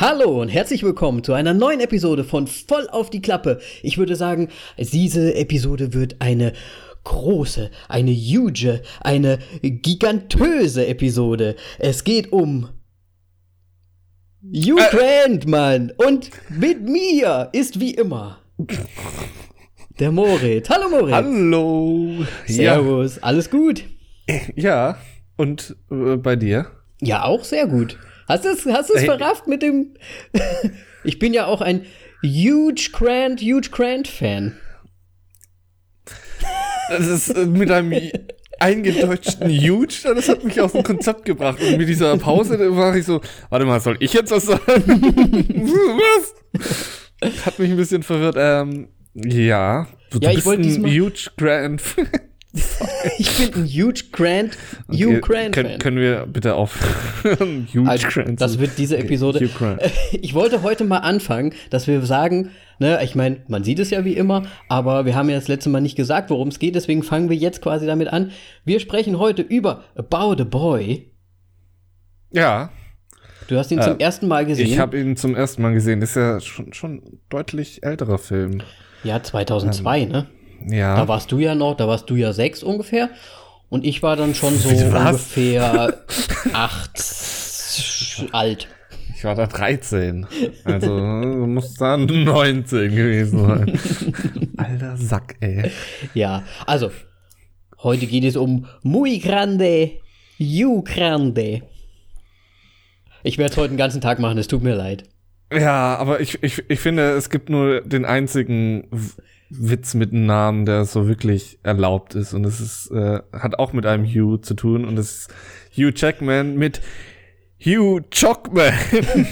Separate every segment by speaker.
Speaker 1: Hallo und herzlich willkommen zu einer neuen Episode von Voll auf die Klappe. Ich würde sagen, diese Episode wird eine große, eine huge, eine gigantöse Episode. Es geht um Hugh Grant, Mann. Und mit mir ist wie immer der Moritz. Hallo Moritz.
Speaker 2: Hallo.
Speaker 1: Servus. Alles gut?
Speaker 2: Ja. Und äh, bei dir?
Speaker 1: Ja, auch sehr gut. Hast du es hast du's
Speaker 2: Hey.
Speaker 1: verrafft mit dem. ich bin ja auch ein huge Grant, huge Grant-Fan.
Speaker 2: Das ist äh, mit einem eingedeutschten Huge, das hat mich aus dem Konzept gebracht. Und mit dieser Pause war ich so, warte mal, soll ich jetzt was sagen? was? Hat mich ein bisschen verwirrt. Ähm, ja. Du,
Speaker 1: Ja,
Speaker 2: du
Speaker 1: ich
Speaker 2: bist
Speaker 1: wollte
Speaker 2: ein Huge Grand.
Speaker 1: Ich bin ein huge Grant, Hugh Grant-Fan.
Speaker 2: können, können wir bitte auf Huge
Speaker 1: Also,
Speaker 2: Grant.
Speaker 1: das wird diese Episode.
Speaker 2: Grant.
Speaker 1: Ich wollte heute mal anfangen, dass wir sagen, ne, ich meine, man sieht es ja wie immer, aber wir haben ja das letzte Mal nicht gesagt, worum es geht, deswegen fangen wir jetzt quasi damit an. Wir sprechen heute über About a Boy.
Speaker 2: Ja.
Speaker 1: Du hast ihn zum ersten Mal gesehen.
Speaker 2: Ich habe ihn zum ersten Mal gesehen. Das ist ja schon, schon ein deutlich älterer Film.
Speaker 1: ja, 2002, ne?
Speaker 2: Ja.
Speaker 1: Da warst du ja noch, da warst du ja sechs ungefähr. Und ich war dann schon so
Speaker 2: Was?
Speaker 1: ungefähr acht alt.
Speaker 2: Ich war da 13. Also muss da 19 gewesen sein. Alter Sack, ey.
Speaker 1: Ja, also, heute geht es um Muy Grande, You Grande. Ich werde es heute den ganzen Tag machen, es tut mir leid.
Speaker 2: Ja, aber ich, ich, ich finde, es gibt nur den einzigen Witz mit einem Namen, der so wirklich erlaubt ist. Und es ist, äh, hat auch mit einem Hugh zu tun. Und es ist Hugh Jackman mit Hugh Chockman.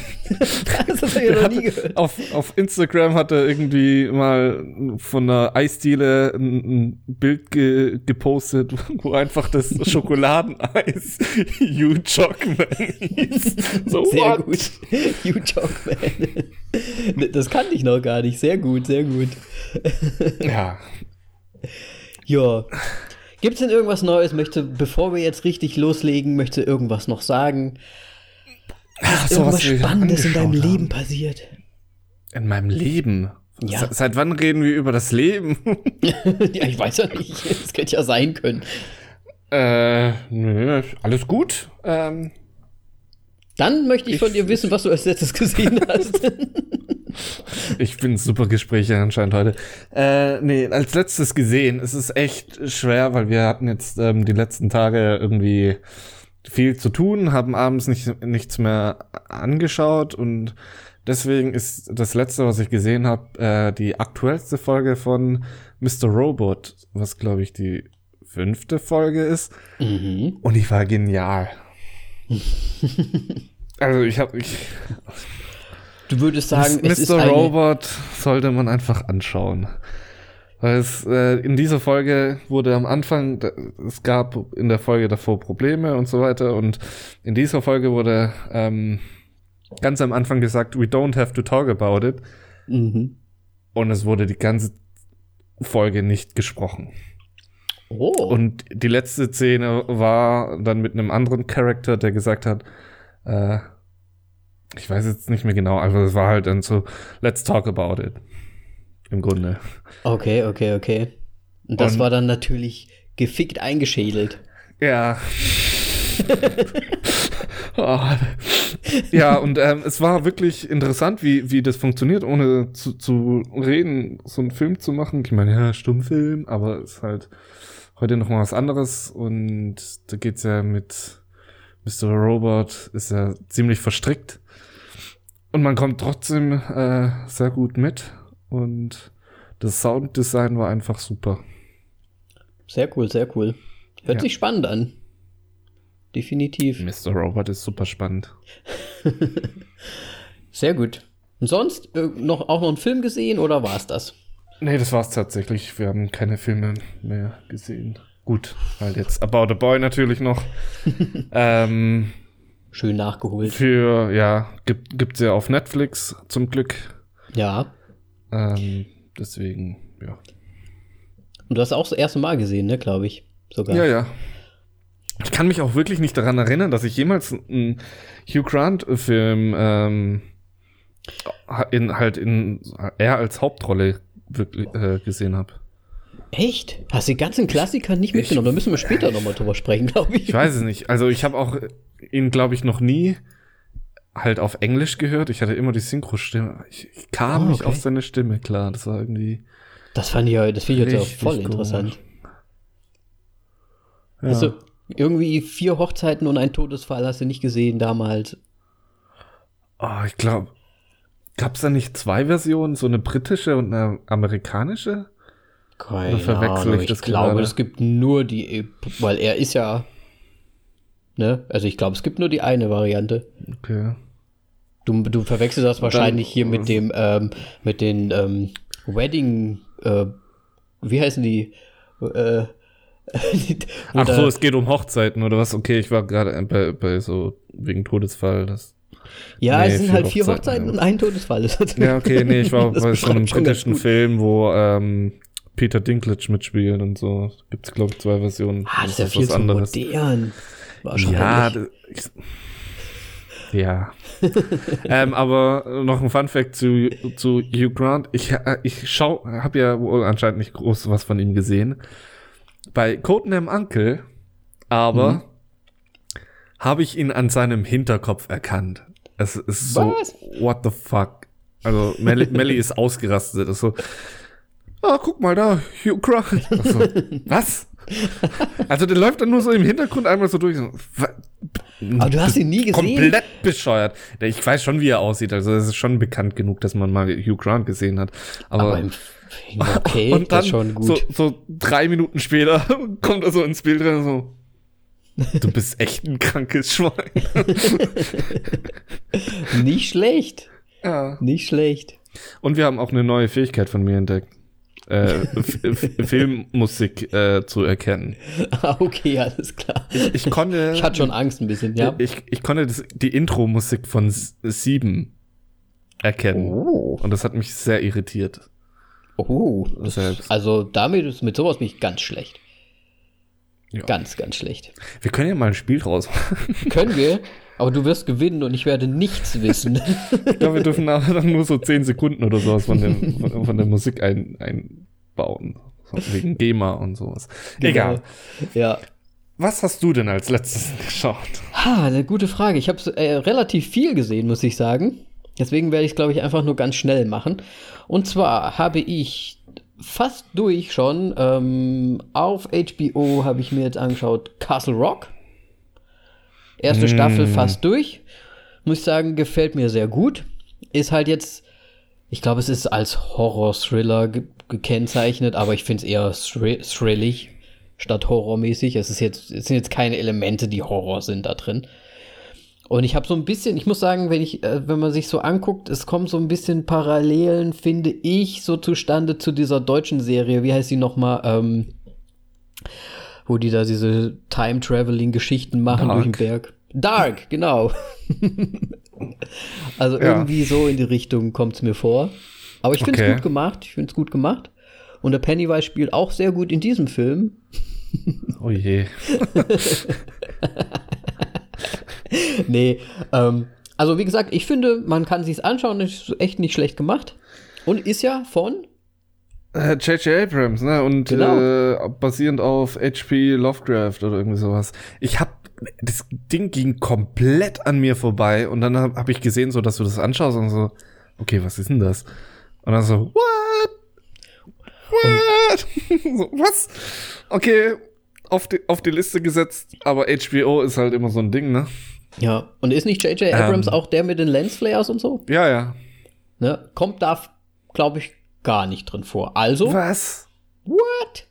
Speaker 1: Das hast du ja noch nie gehört.
Speaker 2: auf, auf Instagram hat er irgendwie mal von einer Eisdiele ein, ein Bild ge gepostet, wo einfach das Schokoladeneis Hugh Chockman hieß. So
Speaker 1: Sehr
Speaker 2: what?
Speaker 1: gut. You Chockman. Das kannte ich noch gar nicht. Sehr gut, sehr gut.
Speaker 2: Ja.
Speaker 1: Ja. Gibt's denn irgendwas Neues? Möchte, bevor wir jetzt richtig loslegen, möchte irgendwas noch sagen?
Speaker 2: Ach, so,
Speaker 1: irgendwas Spannendes in deinem
Speaker 2: angeschaut
Speaker 1: Leben passiert?
Speaker 2: haben. In meinem Leben?
Speaker 1: Ja.
Speaker 2: Se- Seit wann reden wir über das Leben?
Speaker 1: ja, ich weiß ja nicht. Das könnte ja sein können.
Speaker 2: äh, nö, alles gut. Ähm,
Speaker 1: Dann möchte ich von dir wissen, was du als letztes gesehen hast.
Speaker 2: Ich bin super Gespräche anscheinend heute. Äh, nee, als letztes gesehen, es ist echt schwer, weil wir hatten jetzt ähm, die letzten Tage irgendwie viel zu tun, haben abends nicht, nichts mehr angeschaut und deswegen ist das letzte, was ich gesehen habe, äh, die aktuellste Folge von Mr. Robot, was glaube ich die fünfte Folge ist.
Speaker 1: mhm.
Speaker 2: Und die war genial. also ich habe ich
Speaker 1: Du würdest sagen,
Speaker 2: Mr. Robot sollte man einfach anschauen. Weil es, äh, in dieser Folge wurde am Anfang, da- es gab in der Folge davor Probleme und so weiter. Und in dieser Folge wurde ähm, ganz am Anfang gesagt, we don't have to talk about it.
Speaker 1: Mhm.
Speaker 2: Und es wurde die ganze Folge nicht gesprochen.
Speaker 1: Oh.
Speaker 2: Und die letzte Szene war dann mit einem anderen Charakter, der gesagt hat, äh, ich weiß jetzt nicht mehr genau, aber es war halt dann so, let's talk about it. Im Grunde.
Speaker 1: okay, okay, okay. Und das
Speaker 2: Und-
Speaker 1: war dann natürlich gefickt eingeschädelt.
Speaker 2: Ja. oh. Ja, und ähm, es war wirklich interessant, wie, wie das funktioniert, ohne zu, zu reden, so einen Film zu machen. Ich meine, ja, Stummfilm, aber es ist halt heute noch mal was anderes. Und da geht's ja mit Mr. Robot, ist ja ziemlich verstrickt. Und man kommt trotzdem äh, sehr gut mit. Und das Sounddesign war einfach super.
Speaker 1: Sehr cool, sehr cool. Hört
Speaker 2: Ja.
Speaker 1: sich spannend an. Definitiv.
Speaker 2: Mr. Robot ist super spannend.
Speaker 1: Sehr gut. Und sonst äh, noch, auch noch einen Film gesehen oder war es das?
Speaker 2: Nee, das war's tatsächlich. Wir haben keine Filme mehr gesehen. Gut, halt jetzt About a Boy natürlich noch. ähm,
Speaker 1: Schön nachgeholt.
Speaker 2: für, ja, gibt, gibt's ja auf Netflix zum Glück.
Speaker 1: Ja.
Speaker 2: Ähm, deswegen, ja.
Speaker 1: Und du hast auch das erste Mal gesehen, ne, glaube ich. Sogar.
Speaker 2: Ja, ja. Ich kann mich auch wirklich nicht daran erinnern, dass ich jemals einen Hugh Grant-Film ähm, in, halt in er als Hauptrolle wirklich äh, gesehen habe.
Speaker 1: Echt? Hast du die ganzen Klassiker nicht mitgenommen? da müssen wir später nochmal drüber sprechen, glaube ich.
Speaker 2: Ich weiß es nicht. Also ich habe auch ihn, glaube ich, noch nie halt auf Englisch gehört. Ich hatte immer die Synchro-Stimme. Ich, ich kam oh, okay. nicht auf seine Stimme, klar. Das war irgendwie.
Speaker 1: Das fand ich ja, das finde ich jetzt auch voll interessant. Ja. Also, irgendwie vier Hochzeiten und ein Todesfall hast du nicht gesehen damals.
Speaker 2: Oh, ich glaube, gab es da nicht zwei Versionen, so eine britische und eine amerikanische?
Speaker 1: Keine Oder verwechsel Ahnung. ich das Ich glaube, es gibt nur die, weil er ist ja, ne? Also ich glaube, es gibt nur die eine Variante.
Speaker 2: Okay.
Speaker 1: Du, du verwechselst das wahrscheinlich Dann, hier mit dem, ähm, mit den ähm, Wedding, äh, wie heißen die? Äh,
Speaker 2: Ach so, es geht um Hochzeiten oder was? Okay, ich war gerade bei, bei so wegen Todesfall. Das
Speaker 1: ja, nee, es sind halt vier Hochzeiten, ja. und ein Todesfall.
Speaker 2: ja, okay, nee, ich war bei so einem britischen Film, wo ähm, Peter Dinklage mitspielt und so. Gibt es, glaube ich, zwei Versionen.
Speaker 1: Ah, das ist ja viel zu anderes. modern.
Speaker 2: Wahrscheinlich. Ja, ich, ja. ähm, aber noch ein Fun Fact zu, zu Hugh Grant. Ich, äh, ich schau, habe ja wohl anscheinend nicht groß was von ihm gesehen. Bei Codenham Uncle, aber mhm. habe ich ihn an seinem Hinterkopf erkannt. Es ist so, was? what the fuck. Also Melly, Melly ist ausgerastet. Ist so, ah, guck mal da, Hugh Grant. Also, was? Also der läuft dann nur so im Hintergrund einmal so durch. So,
Speaker 1: aber du hast ihn nie gesehen.
Speaker 2: Komplett bescheuert. Ich weiß schon, wie er aussieht. Also es ist schon bekannt genug, dass man mal Hugh Grant gesehen hat. Aber, Aber im,
Speaker 1: okay, und dann, das ist schon gut.
Speaker 2: So, so drei Minuten später kommt er so ins Bild rein so. Du bist echt ein krankes Schwein.
Speaker 1: Nicht schlecht.
Speaker 2: Ja.
Speaker 1: Nicht schlecht.
Speaker 2: Und wir haben auch eine neue Fähigkeit von mir entdeckt äh, Filmmusik äh, zu erkennen.
Speaker 1: Ah, okay, alles klar.
Speaker 2: Ich, ich, konnte.
Speaker 1: Ich hatte schon Angst ein bisschen, ja.
Speaker 2: Ich, ich konnte das, die Intro-Musik von Sieben erkennen. Oh. Und das hat mich sehr irritiert.
Speaker 1: Oh, Selbst. also damit ist mit sowas bin ich ganz schlecht. Ja. Ganz, ganz schlecht.
Speaker 2: Wir können ja mal ein Spiel draus machen.
Speaker 1: Können wir? Aber du wirst gewinnen und ich werde nichts wissen.
Speaker 2: ich glaube, wir dürfen nachher dann nur so 10 Sekunden oder sowas von, dem, von, von der Musik ein, einbauen. Wegen GEMA und sowas. Genau. Egal.
Speaker 1: Ja.
Speaker 2: Was hast du denn als letztes geschaut?
Speaker 1: Ha, eine gute Frage. Ich habe äh, relativ viel gesehen, muss ich sagen. Deswegen werde ich es, glaube ich, einfach nur ganz schnell machen. Und zwar habe ich fast durch schon ähm, auf HBO habe ich mir jetzt angeschaut Castle Rock. Erste mm. Staffel fast durch. Muss ich sagen, gefällt mir sehr gut. Ist halt jetzt, ich glaube, es ist als Horror-Thriller ge gekennzeichnet, aber ich finde es eher thrill thrillig statt horrormäßig. Es ist jetzt, es sind jetzt keine Elemente, die Horror sind da drin. Und ich habe so ein bisschen, ich muss sagen, wenn ich, äh, wenn man sich so anguckt, es kommen so ein bisschen Parallelen, finde ich, so zustande zu dieser deutschen Serie. Wie heißt die nochmal? Ähm, wo die da diese Time-Traveling-Geschichten machen Dark. durch den Berg. Dark, genau. also ja. irgendwie so in die Richtung kommt es mir vor. Aber ich finde es okay. gut gemacht. Ich finde es gut gemacht. Und der Pennywise spielt auch sehr gut in diesem Film.
Speaker 2: oh je.
Speaker 1: nee, ähm, also wie gesagt, ich finde, man kann sich's anschauen, ist echt nicht schlecht gemacht. Und ist ja von
Speaker 2: J.J. Äh, Abrams, ne? Und genau. äh, basierend auf H.P. Lovecraft oder irgendwie sowas. Ich hab, das Ding ging komplett an mir vorbei und dann habe hab ich gesehen, so, dass du das anschaust und so, okay, was ist denn das? Und dann so, what? What? so, was? Okay, auf die, auf die Liste gesetzt, aber HBO ist halt immer so ein Ding, ne?
Speaker 1: Ja, und ist nicht J.J. Abrams ähm, auch der mit den Lensflares und so?
Speaker 2: Ja, ja.
Speaker 1: Ne? Kommt da, glaube ich, gar nicht drin vor. Also.
Speaker 2: Was?
Speaker 1: What?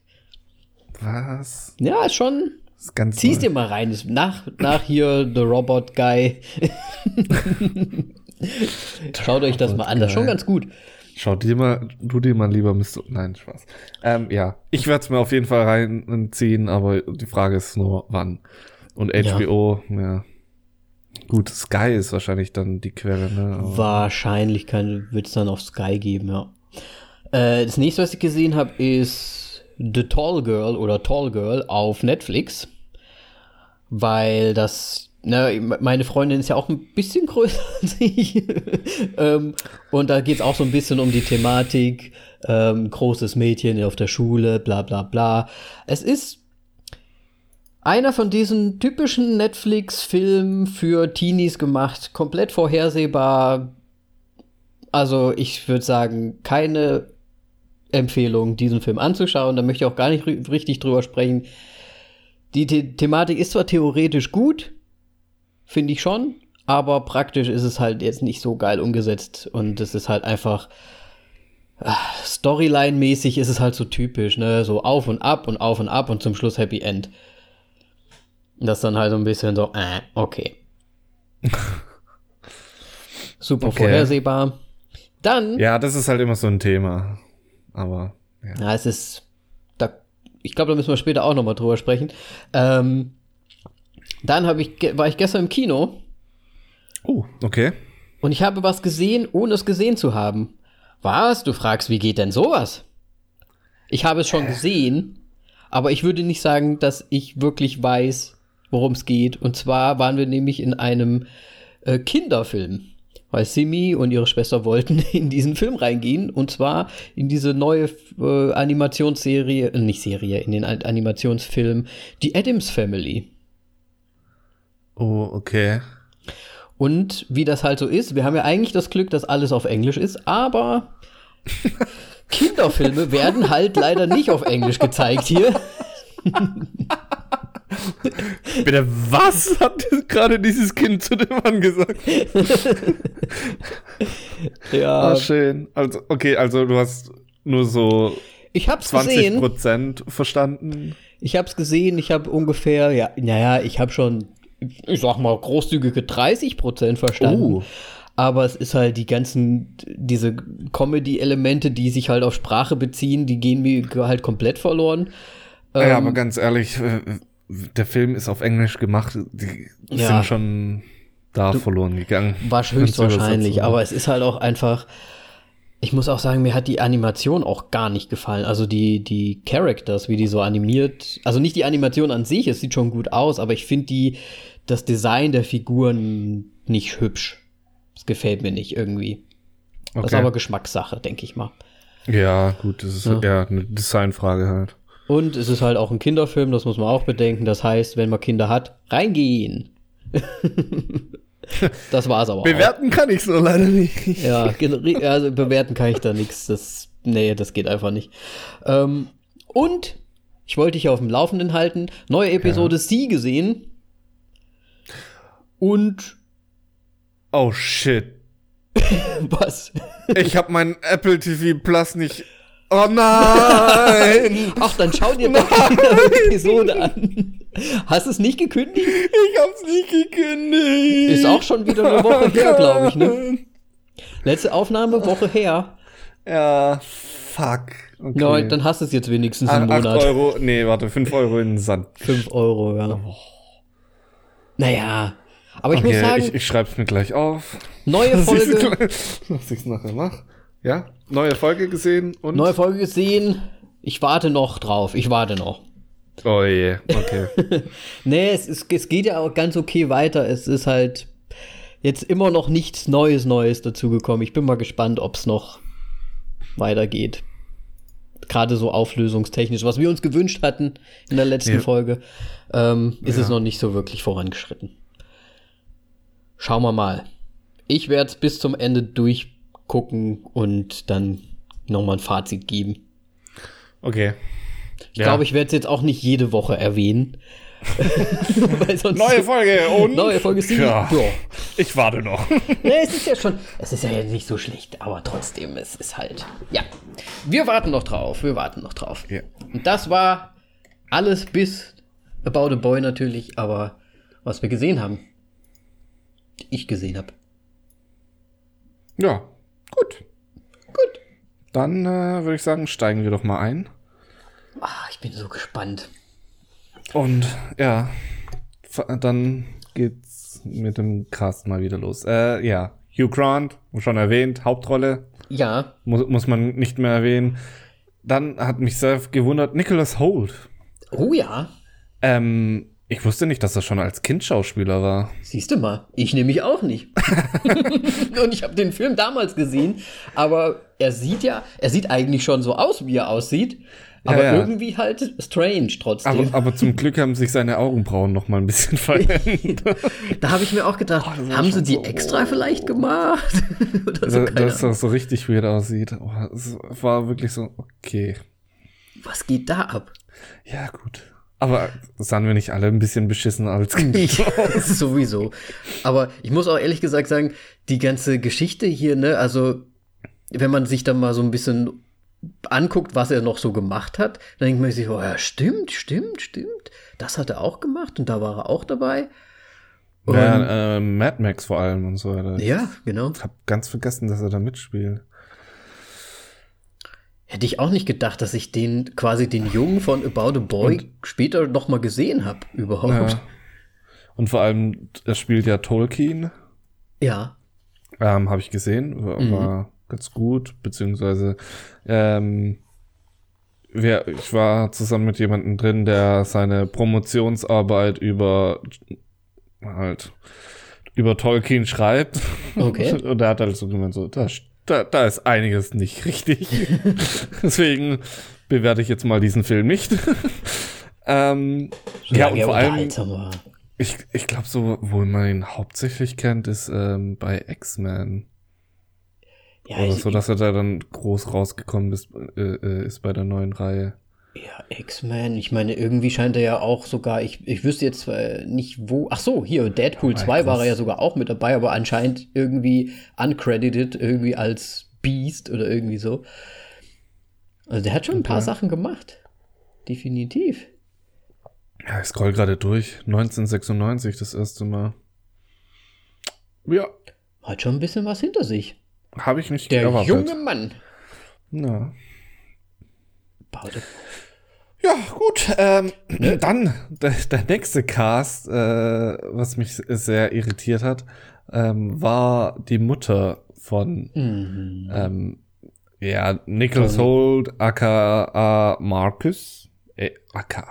Speaker 2: Was?
Speaker 1: Ja, ist schon.
Speaker 2: ist ganz
Speaker 1: Zieh's dir mal rein. Ist nach, nach hier The Robot Guy. Schaut euch das mal an. Das ist schon ganz gut.
Speaker 2: Schau dir mal, du dir mal lieber Mr. Nein, Spaß. Ähm, ja, ich werde es mir auf jeden Fall reinziehen, aber die Frage ist nur, wann. Und HBO, ja. ja. Gut, Sky ist wahrscheinlich dann die Quelle, ne?
Speaker 1: Aber wahrscheinlich wird es dann auf Sky geben, ja. Äh, das nächste, was ich gesehen habe, ist The Tall Girl oder Tall Girl auf Netflix. Weil das Na, meine Freundin ist ja auch ein bisschen größer als ich. ähm, und da geht es auch so ein bisschen um die Thematik. Ähm, großes Mädchen auf der Schule, bla bla bla. Es ist einer von diesen typischen Netflix-Filmen für Teenies gemacht, komplett vorhersehbar. Also ich würde sagen, keine Empfehlung, diesen Film anzuschauen. Da möchte ich auch gar nicht richtig drüber sprechen. Die The Thematik ist zwar theoretisch gut, finde ich schon, aber praktisch ist es halt jetzt nicht so geil umgesetzt und es ist halt einfach ah, Storyline-mäßig ist es halt so typisch, ne, so auf und ab und auf und ab und zum Schluss Happy End. Das ist dann halt so ein bisschen so, äh, okay. Super okay. vorhersehbar. Dann.
Speaker 2: Ja, das ist halt immer so ein Thema. Aber.
Speaker 1: Ja, ja es ist ich glaube, da müssen wir später auch noch mal drüber sprechen. Ähm, dann ich, war ich gestern im Kino.
Speaker 2: Oh, okay.
Speaker 1: Und ich habe was gesehen, ohne es gesehen zu haben. Was? Du fragst, wie geht denn sowas? Ich habe es schon gesehen, aber ich würde nicht sagen, dass ich wirklich weiß, worum es geht. Und zwar waren wir nämlich in einem äh, Kinderfilm weil Simi und ihre Schwester wollten in diesen Film reingehen und zwar in diese neue äh, Animationsserie, äh, nicht Serie, in den Animationsfilm Die Adams Family.
Speaker 2: Oh, okay.
Speaker 1: Und wie das halt so ist, wir haben ja eigentlich das Glück, dass alles auf Englisch ist, aber Kinderfilme werden halt leider nicht auf Englisch gezeigt hier.
Speaker 2: Bitte, was hat gerade dieses Kind zu dem Mann gesagt? ja. Ah, schön. Also, okay, also du hast nur so
Speaker 1: ich hab's 20
Speaker 2: Prozent verstanden.
Speaker 1: Ich hab's gesehen, ich habe ungefähr, ja, naja, ich habe schon, ich sag mal, großzügige 30 Prozent verstanden. Oh. Aber es ist halt die ganzen, diese Comedy-Elemente, die sich halt auf Sprache beziehen, die gehen mir halt komplett verloren.
Speaker 2: Ja, ähm, aber ganz ehrlich, der Film ist auf Englisch gemacht, die ja. sind schon da du, verloren gegangen.
Speaker 1: Höchstwahrscheinlich, aber es ist halt auch einfach. Ich muss auch sagen, mir hat die Animation auch gar nicht gefallen. Also die, die Characters, wie die so animiert. Also nicht die Animation an sich, es sieht schon gut aus, aber ich finde die, das Design der Figuren nicht hübsch. Das gefällt mir nicht irgendwie. Okay. Das ist aber Geschmackssache, denke ich mal.
Speaker 2: Ja, gut, das ist ja, ja eine Designfrage halt.
Speaker 1: Und es ist halt auch ein Kinderfilm, das muss man auch bedenken. Das heißt, wenn man Kinder hat, reingehen. das war's aber.
Speaker 2: Bewerten
Speaker 1: auch.
Speaker 2: kann ich so leider nicht.
Speaker 1: ja, also bewerten kann ich da nichts. Das, nee, das geht einfach nicht. Ähm, und ich wollte dich auf dem Laufenden halten. Neue Episode ja. Sie gesehen. Und.
Speaker 2: Oh shit.
Speaker 1: Was?
Speaker 2: ich habe mein Apple TV Plus nicht Oh nein!
Speaker 1: Ach, dann schau dir doch die Episode an. Hast du es nicht gekündigt?
Speaker 2: Ich hab's nicht gekündigt.
Speaker 1: Ist auch schon wieder eine Woche her, glaube ich, ne? Letzte Aufnahme, Woche her.
Speaker 2: Ja, fuck.
Speaker 1: Okay. No, dann hast du es jetzt wenigstens im Monat.
Speaker 2: 8 Euro, nee, warte, 5 Euro in den Sand.
Speaker 1: 5 Euro, ja. Oh. Naja, aber ich
Speaker 2: okay,
Speaker 1: muss sagen.
Speaker 2: Ich, ich schreib's mir gleich auf.
Speaker 1: Neue Folge.
Speaker 2: Was ich's nachher mach. Ja, neue Folge gesehen und.
Speaker 1: Neue Folge gesehen. Ich warte noch drauf. Ich warte noch.
Speaker 2: Oh je, okay.
Speaker 1: nee, es, ist, es geht ja auch ganz okay weiter. Es ist halt jetzt immer noch nichts Neues, Neues dazugekommen. Ich bin mal gespannt, ob es noch weitergeht. Gerade so auflösungstechnisch, was wir uns gewünscht hatten in der letzten ja. Folge, ähm, ist ja. es noch nicht so wirklich vorangeschritten. Schauen wir mal. Ich werde es bis zum Ende durch gucken und dann nochmal ein Fazit geben.
Speaker 2: Okay.
Speaker 1: Ich ja. glaube, ich werde es jetzt auch nicht jede Woche erwähnen.
Speaker 2: neue Folge und
Speaker 1: neue Folge ist ja,
Speaker 2: ja. Ich warte noch.
Speaker 1: nee, es ist ja schon, es ist ja nicht so schlecht, aber trotzdem, es ist halt. Ja, wir warten noch drauf, wir warten noch drauf.
Speaker 2: Ja.
Speaker 1: Und das war alles bis About a Boy natürlich, aber was wir gesehen haben, ich gesehen habe.
Speaker 2: Ja, Gut.
Speaker 1: Gut.
Speaker 2: Dann äh, würde ich sagen, steigen wir doch mal ein.
Speaker 1: Ach, ich bin so gespannt.
Speaker 2: Und ja, dann geht's mit dem Cast mal wieder los. Äh, ja, Hugh Grant, schon erwähnt, Hauptrolle.
Speaker 1: Ja.
Speaker 2: Muss, muss man nicht mehr erwähnen. Dann hat mich sehr gewundert, Nicholas Holt.
Speaker 1: Oh ja.
Speaker 2: Ähm, Ich wusste nicht, dass er schon als Kind Schauspieler war.
Speaker 1: Siehst du mal, ich nämlich auch nicht. und ich habe den Film damals gesehen, aber er sieht ja, er sieht eigentlich schon so aus, wie er aussieht. Aber
Speaker 2: Ja, ja.
Speaker 1: irgendwie halt strange trotzdem.
Speaker 2: Aber, aber zum Glück haben sich seine Augenbrauen noch mal ein bisschen verändert.
Speaker 1: da habe ich mir auch gedacht,
Speaker 2: Oh,
Speaker 1: haben sie die
Speaker 2: so-
Speaker 1: extra vielleicht gemacht? Oder so, keine
Speaker 2: dass das so richtig weird aussieht. Oh, es war wirklich so, okay.
Speaker 1: Was geht da ab?
Speaker 2: Ja, gut. Aber sahen wir nicht alle ein bisschen beschissen als Kind aus?
Speaker 1: Sowieso. Aber ich muss auch ehrlich gesagt sagen, die ganze Geschichte hier, ne, also wenn man sich dann mal so ein bisschen anguckt, was er noch so gemacht hat, dann denkt man sich, oh ja, stimmt, stimmt, stimmt. Das hat er auch gemacht und da war er auch dabei. Und, ja,
Speaker 2: Ja, äh, Mad Max vor allem und so weiter.
Speaker 1: genau.
Speaker 2: Ich hab ganz vergessen, dass er da mitspielt.
Speaker 1: Hätte ich auch nicht gedacht, dass ich den quasi den Jungen von About a Boy
Speaker 2: Und-
Speaker 1: später noch mal gesehen habe überhaupt.
Speaker 2: Ja. Und vor allem, er spielt ja Tolkien.
Speaker 1: Ja.
Speaker 2: Ähm, habe ich gesehen. War,
Speaker 1: Mhm.
Speaker 2: war ganz gut. Beziehungsweise, ähm, wer, ich war zusammen mit jemandem drin, der seine Promotionsarbeit über halt über Tolkien schreibt.
Speaker 1: Okay.
Speaker 2: Und er hat halt so gemeint, so, da, da, da ist einiges nicht richtig. Deswegen bewerte ich jetzt mal diesen Film nicht. ähm, ja, und vor allem, ich, ich glaube, so, wo man ihn hauptsächlich kennt, ist ähm, bei X-Men.
Speaker 1: Ja,
Speaker 2: Oder so, dass er da dann groß rausgekommen ist, äh, äh, ist bei der neuen Reihe.
Speaker 1: Ja, X-Men. Ich meine, irgendwie scheint er ja auch sogar, ich, ich wüsste jetzt zwar nicht wo. Ach so, hier, Deadpool
Speaker 2: Oh mein
Speaker 1: 2 war er ja sogar auch mit dabei, aber anscheinend irgendwie uncredited, irgendwie als Beast oder irgendwie so. Also der hat schon ein paar
Speaker 2: Okay.
Speaker 1: Sachen gemacht. Definitiv.
Speaker 2: Ja, ich scroll gerade durch. 1996 das erste Mal. Ja,
Speaker 1: Hat schon ein bisschen was hinter sich.
Speaker 2: habe ich nicht
Speaker 1: Der
Speaker 2: erwartet.
Speaker 1: junge Mann.
Speaker 2: Ja.
Speaker 1: Baute.
Speaker 2: Ja, gut. Ähm, dann der, der nächste Cast, äh, was mich sehr irritiert hat, ähm, war die Mutter von
Speaker 1: Mhm.
Speaker 2: ähm, ja, Nicholas. Holt, aka Marcus. Äh, aka.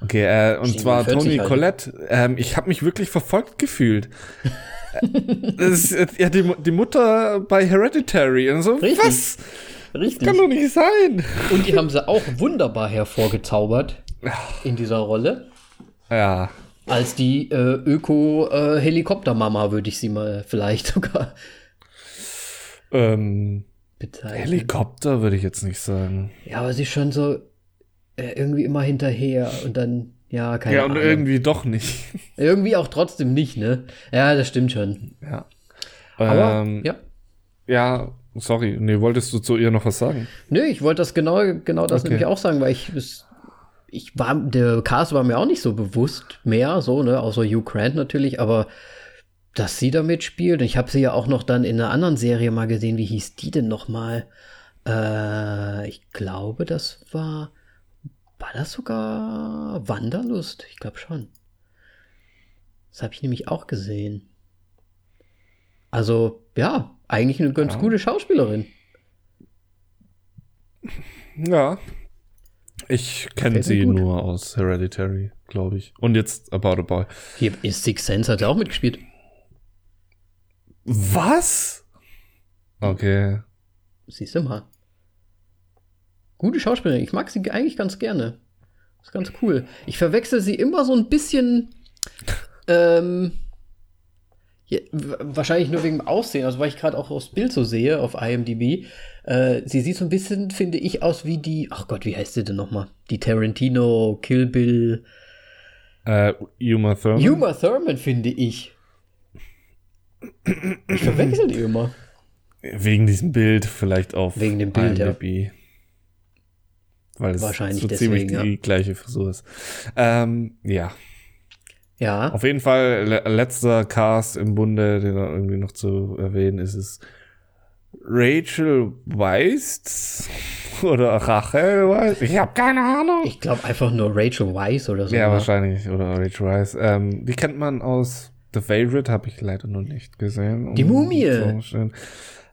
Speaker 2: Okay, äh, und
Speaker 1: 47
Speaker 2: zwar Tony
Speaker 1: halt.
Speaker 2: Collette. Ähm, ich habe mich wirklich verfolgt gefühlt. Äh, das ist ja die, die Mutter bei Hereditary und so.
Speaker 1: Richtig.
Speaker 2: Was?
Speaker 1: Richtig.
Speaker 2: Kann doch nicht sein.
Speaker 1: Und die haben sie auch wunderbar hervorgezaubert in dieser Rolle.
Speaker 2: Ja.
Speaker 1: Als die äh, Öko-Helikoptermama, würde ich sie mal vielleicht sogar
Speaker 2: Ähm,
Speaker 1: bezeichnen.
Speaker 2: Helikopter würde ich jetzt nicht sagen.
Speaker 1: Ja, aber sie ist schon so äh, irgendwie immer hinterher und dann, ja, keine
Speaker 2: ja, und
Speaker 1: Ahnung.
Speaker 2: irgendwie doch nicht.
Speaker 1: Irgendwie auch trotzdem nicht, ne? Ja, das stimmt schon.
Speaker 2: Ja.
Speaker 1: Aber,
Speaker 2: ähm,
Speaker 1: ja.
Speaker 2: ja, sorry. Nee, wolltest du zu ihr noch was sagen?
Speaker 1: Nö, ich wollte das genau, genau das
Speaker 2: Okay.
Speaker 1: nämlich auch sagen, weil ich ich war, der Cast war mir auch nicht so bewusst mehr, so, ne, außer Hugh Grant natürlich, aber dass sie da mitspielt, ich habe sie ja auch noch dann in einer anderen Serie mal gesehen, wie hieß die denn noch mal? Äh, ich glaube, das war, war das sogar Wanderlust? Ich glaube schon. Das habe ich nämlich auch gesehen. Also, ja, eigentlich eine ganz
Speaker 2: Ja.
Speaker 1: gute Schauspielerin.
Speaker 2: Ja. Ich kenne sie
Speaker 1: gut.
Speaker 2: nur aus Hereditary, glaube ich. Und jetzt About a Boy.
Speaker 1: Hier ist Six Sense hat ja auch mitgespielt.
Speaker 2: Was? Okay.
Speaker 1: Siehst du mal. Gute Schauspielerin. Ich mag sie eigentlich ganz gerne. Ist ganz cool. Ich verwechsel sie immer so ein bisschen. Ähm, ja, wahrscheinlich nur wegen dem Aussehen, also weil ich gerade auch aufs Bild so sehe auf IMDb. Äh, sie sieht so ein bisschen, finde ich, aus wie die. Ach Gott, wie heißt sie denn nochmal? Die Tarantino, Kill Bill.
Speaker 2: Äh, Uma Thurman.
Speaker 1: Uma Thurman, finde ich. Ich verwechsel die immer.
Speaker 2: Wegen diesem Bild vielleicht auf
Speaker 1: Wegen dem Bild, ja.
Speaker 2: IMDb. Weil es
Speaker 1: Wahrscheinlich
Speaker 2: so
Speaker 1: deswegen,
Speaker 2: ziemlich die gleiche Frisur ist. Ähm, ja.
Speaker 1: Ja.
Speaker 2: Auf jeden Fall le letzter Cast im Bunde, den da irgendwie noch zu erwähnen ist, ist Rachel Weisz oder Rachel Weisz. Ich habe keine Ahnung.
Speaker 1: Ich glaube einfach nur Rachel Weisz oder so.
Speaker 2: ja,
Speaker 1: ne?
Speaker 2: wahrscheinlich. Oder Rachel Weisz. Ähm, die kennt man aus The Favorite, habe ich leider noch nicht gesehen.
Speaker 1: Die
Speaker 2: Um
Speaker 1: Mumie.
Speaker 2: so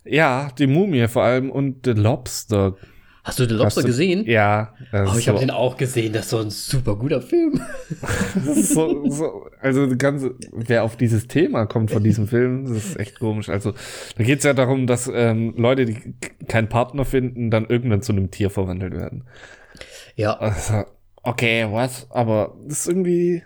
Speaker 2: Ja, die Mumie vor allem und The Lobster.
Speaker 1: Hast du The Lobster
Speaker 2: du-
Speaker 1: gesehen?
Speaker 2: Ja.
Speaker 1: Oh, ich habe
Speaker 2: so-
Speaker 1: den auch gesehen. Das ist so ein super guter Film.
Speaker 2: So, so, also ganze, wer auf dieses Thema kommt von diesem Film, das ist echt komisch. Also da geht es ja darum, dass ähm, Leute, die keinen Partner finden, dann irgendwann zu einem Tier verwandelt werden.
Speaker 1: Ja,
Speaker 2: Also, okay, was? Aber das ist irgendwie.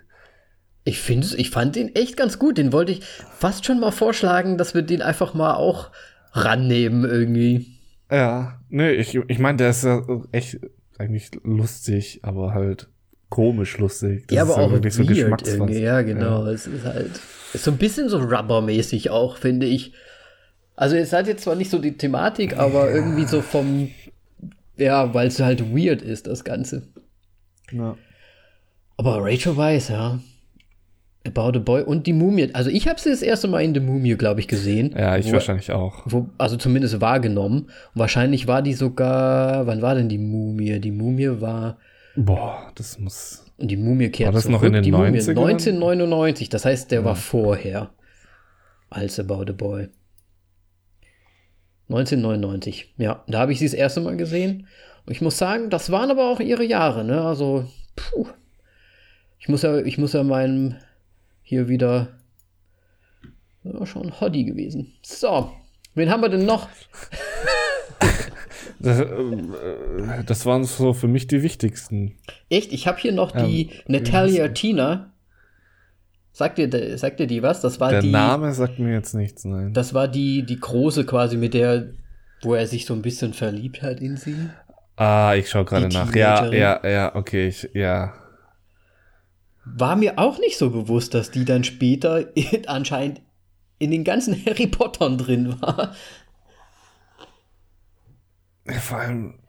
Speaker 1: ich finde, ich fand den echt ganz gut. Den wollte ich fast schon mal vorschlagen, dass wir den einfach mal auch rannehmen irgendwie.
Speaker 2: Ja, nee, ich, ich meine, der ist ja echt eigentlich lustig, aber halt komisch lustig. Das
Speaker 1: ja, aber auch
Speaker 2: wirklich
Speaker 1: weird irgendwie. Ja, genau. Es ist halt ist so ein bisschen so rubbermäßig auch, finde ich. Also es hat jetzt zwar nicht so die Thematik, aber irgendwie so vom ja, weil es halt weird ist das Ganze.
Speaker 2: Ja.
Speaker 1: Aber Rachel Weisz, ja. About a Boy und die Mumie. Also ich habe sie das erste Mal in The Mumie, glaube ich, gesehen.
Speaker 2: ja, ich
Speaker 1: Wo-
Speaker 2: wahrscheinlich auch.
Speaker 1: Wo, also zumindest wahrgenommen. Und wahrscheinlich war die sogar, wann war denn die Mumie? Die Mumie war,
Speaker 2: Boah, das muss.
Speaker 1: und die Mumie kehrt
Speaker 2: War das noch
Speaker 1: zurück,
Speaker 2: in den
Speaker 1: die Mumie,
Speaker 2: 90ern?
Speaker 1: 1999, das heißt, der war vorher als About a Boy. 1999, ja, da habe ich sie das erste Mal gesehen. Und ich muss sagen, das waren aber auch ihre Jahre, ne? Also, puh. Ich muss ja, ich muss ja meinem hier wieder ja, schon Hoddy gewesen. So, wen haben wir denn noch?
Speaker 2: Das, äh, das waren so für mich die wichtigsten.
Speaker 1: Echt, ich habe hier noch die
Speaker 2: Ähm,
Speaker 1: Natalia Tina. Sagt dir, sagt dir die was? Das war
Speaker 2: Der
Speaker 1: die,
Speaker 2: Name sagt mir jetzt nichts, nein.
Speaker 1: das war die, die große quasi, mit der, wo er sich so ein bisschen verliebt hat in sie.
Speaker 2: ah, ich schaue gerade nach. Ja, ja, ja, okay, ich, ja.
Speaker 1: War mir auch nicht so bewusst, dass die dann später anscheinend in den ganzen Harry Pottern drin war.
Speaker 2: Vor allem,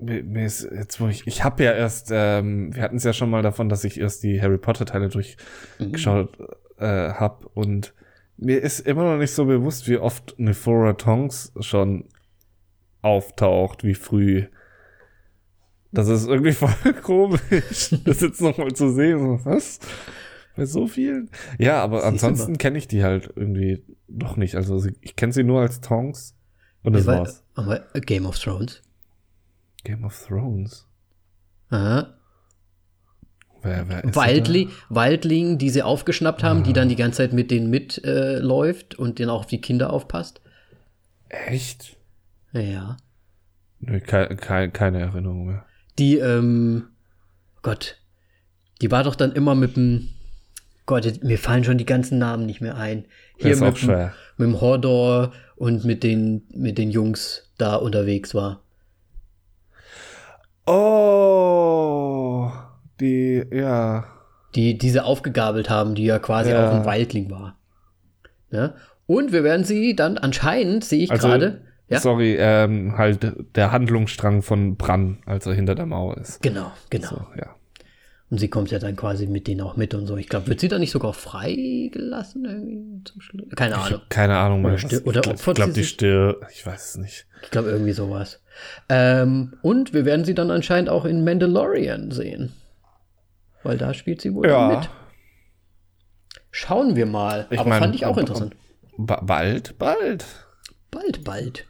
Speaker 2: mir, ist jetzt, wo ich, ich habe ja erst, ähm, wir hatten es ja schon mal davon, dass ich erst die Harry Potter Teile durchgeschaut äh, habe und mir ist immer noch nicht so bewusst, wie oft eine Flora Tongs schon auftaucht, wie früh. Das ist irgendwie voll komisch, das jetzt noch mal zu sehen. Was? Bei so vielen? Ja, aber ansonsten kenne ich die halt irgendwie doch nicht. Also ich kenne sie nur als Tongs und das war's.
Speaker 1: Aber Game of Thrones.
Speaker 2: Game of Thrones.
Speaker 1: Aha.
Speaker 2: Wer, wer ist
Speaker 1: Wildling, Wildling, die sie aufgeschnappt haben, die dann die ganze Zeit mit denen mitläuft äh, und denen auch auf die Kinder aufpasst.
Speaker 2: Echt?
Speaker 1: Ja.
Speaker 2: Nö, ke ke keine Erinnerung mehr.
Speaker 1: Die, ähm, Gott, die war doch dann immer mit dem, Gott, mir fallen schon die ganzen Namen nicht mehr ein. Hier mit,
Speaker 2: schwer.
Speaker 1: mit dem Hordor und mit den, mit den Jungs da unterwegs war.
Speaker 2: Oh, die, ja.
Speaker 1: Die diese aufgegabelt haben, die ja quasi
Speaker 2: Ja.
Speaker 1: auch ein Wildling war. Ne? Und wir werden sie dann anscheinend, sehe ich
Speaker 2: Also,
Speaker 1: gerade. Ja,
Speaker 2: Sorry, ähm, halt der Handlungsstrang von Bran, als er hinter der Mauer ist.
Speaker 1: genau, genau.
Speaker 2: So, ja.
Speaker 1: Und sie kommt ja dann quasi mit denen auch mit und so. Ich glaube, wird sie dann nicht sogar freigelassen irgendwie zum Schluss? Keine Ahnung.
Speaker 2: Keine Ahnung mehr.
Speaker 1: Oder stir- oder opfert
Speaker 2: ich glaube, die stirbt. Ich weiß es nicht.
Speaker 1: Ich glaube, irgendwie sowas. Ähm, und wir werden sie dann anscheinend auch in Mandalorian sehen. Weil da spielt sie wohl
Speaker 2: Ja.
Speaker 1: mit. Schauen wir mal.
Speaker 2: Ich
Speaker 1: Aber
Speaker 2: mein,
Speaker 1: fand ich auch interessant.
Speaker 2: Ba bald, bald.
Speaker 1: Bald, bald.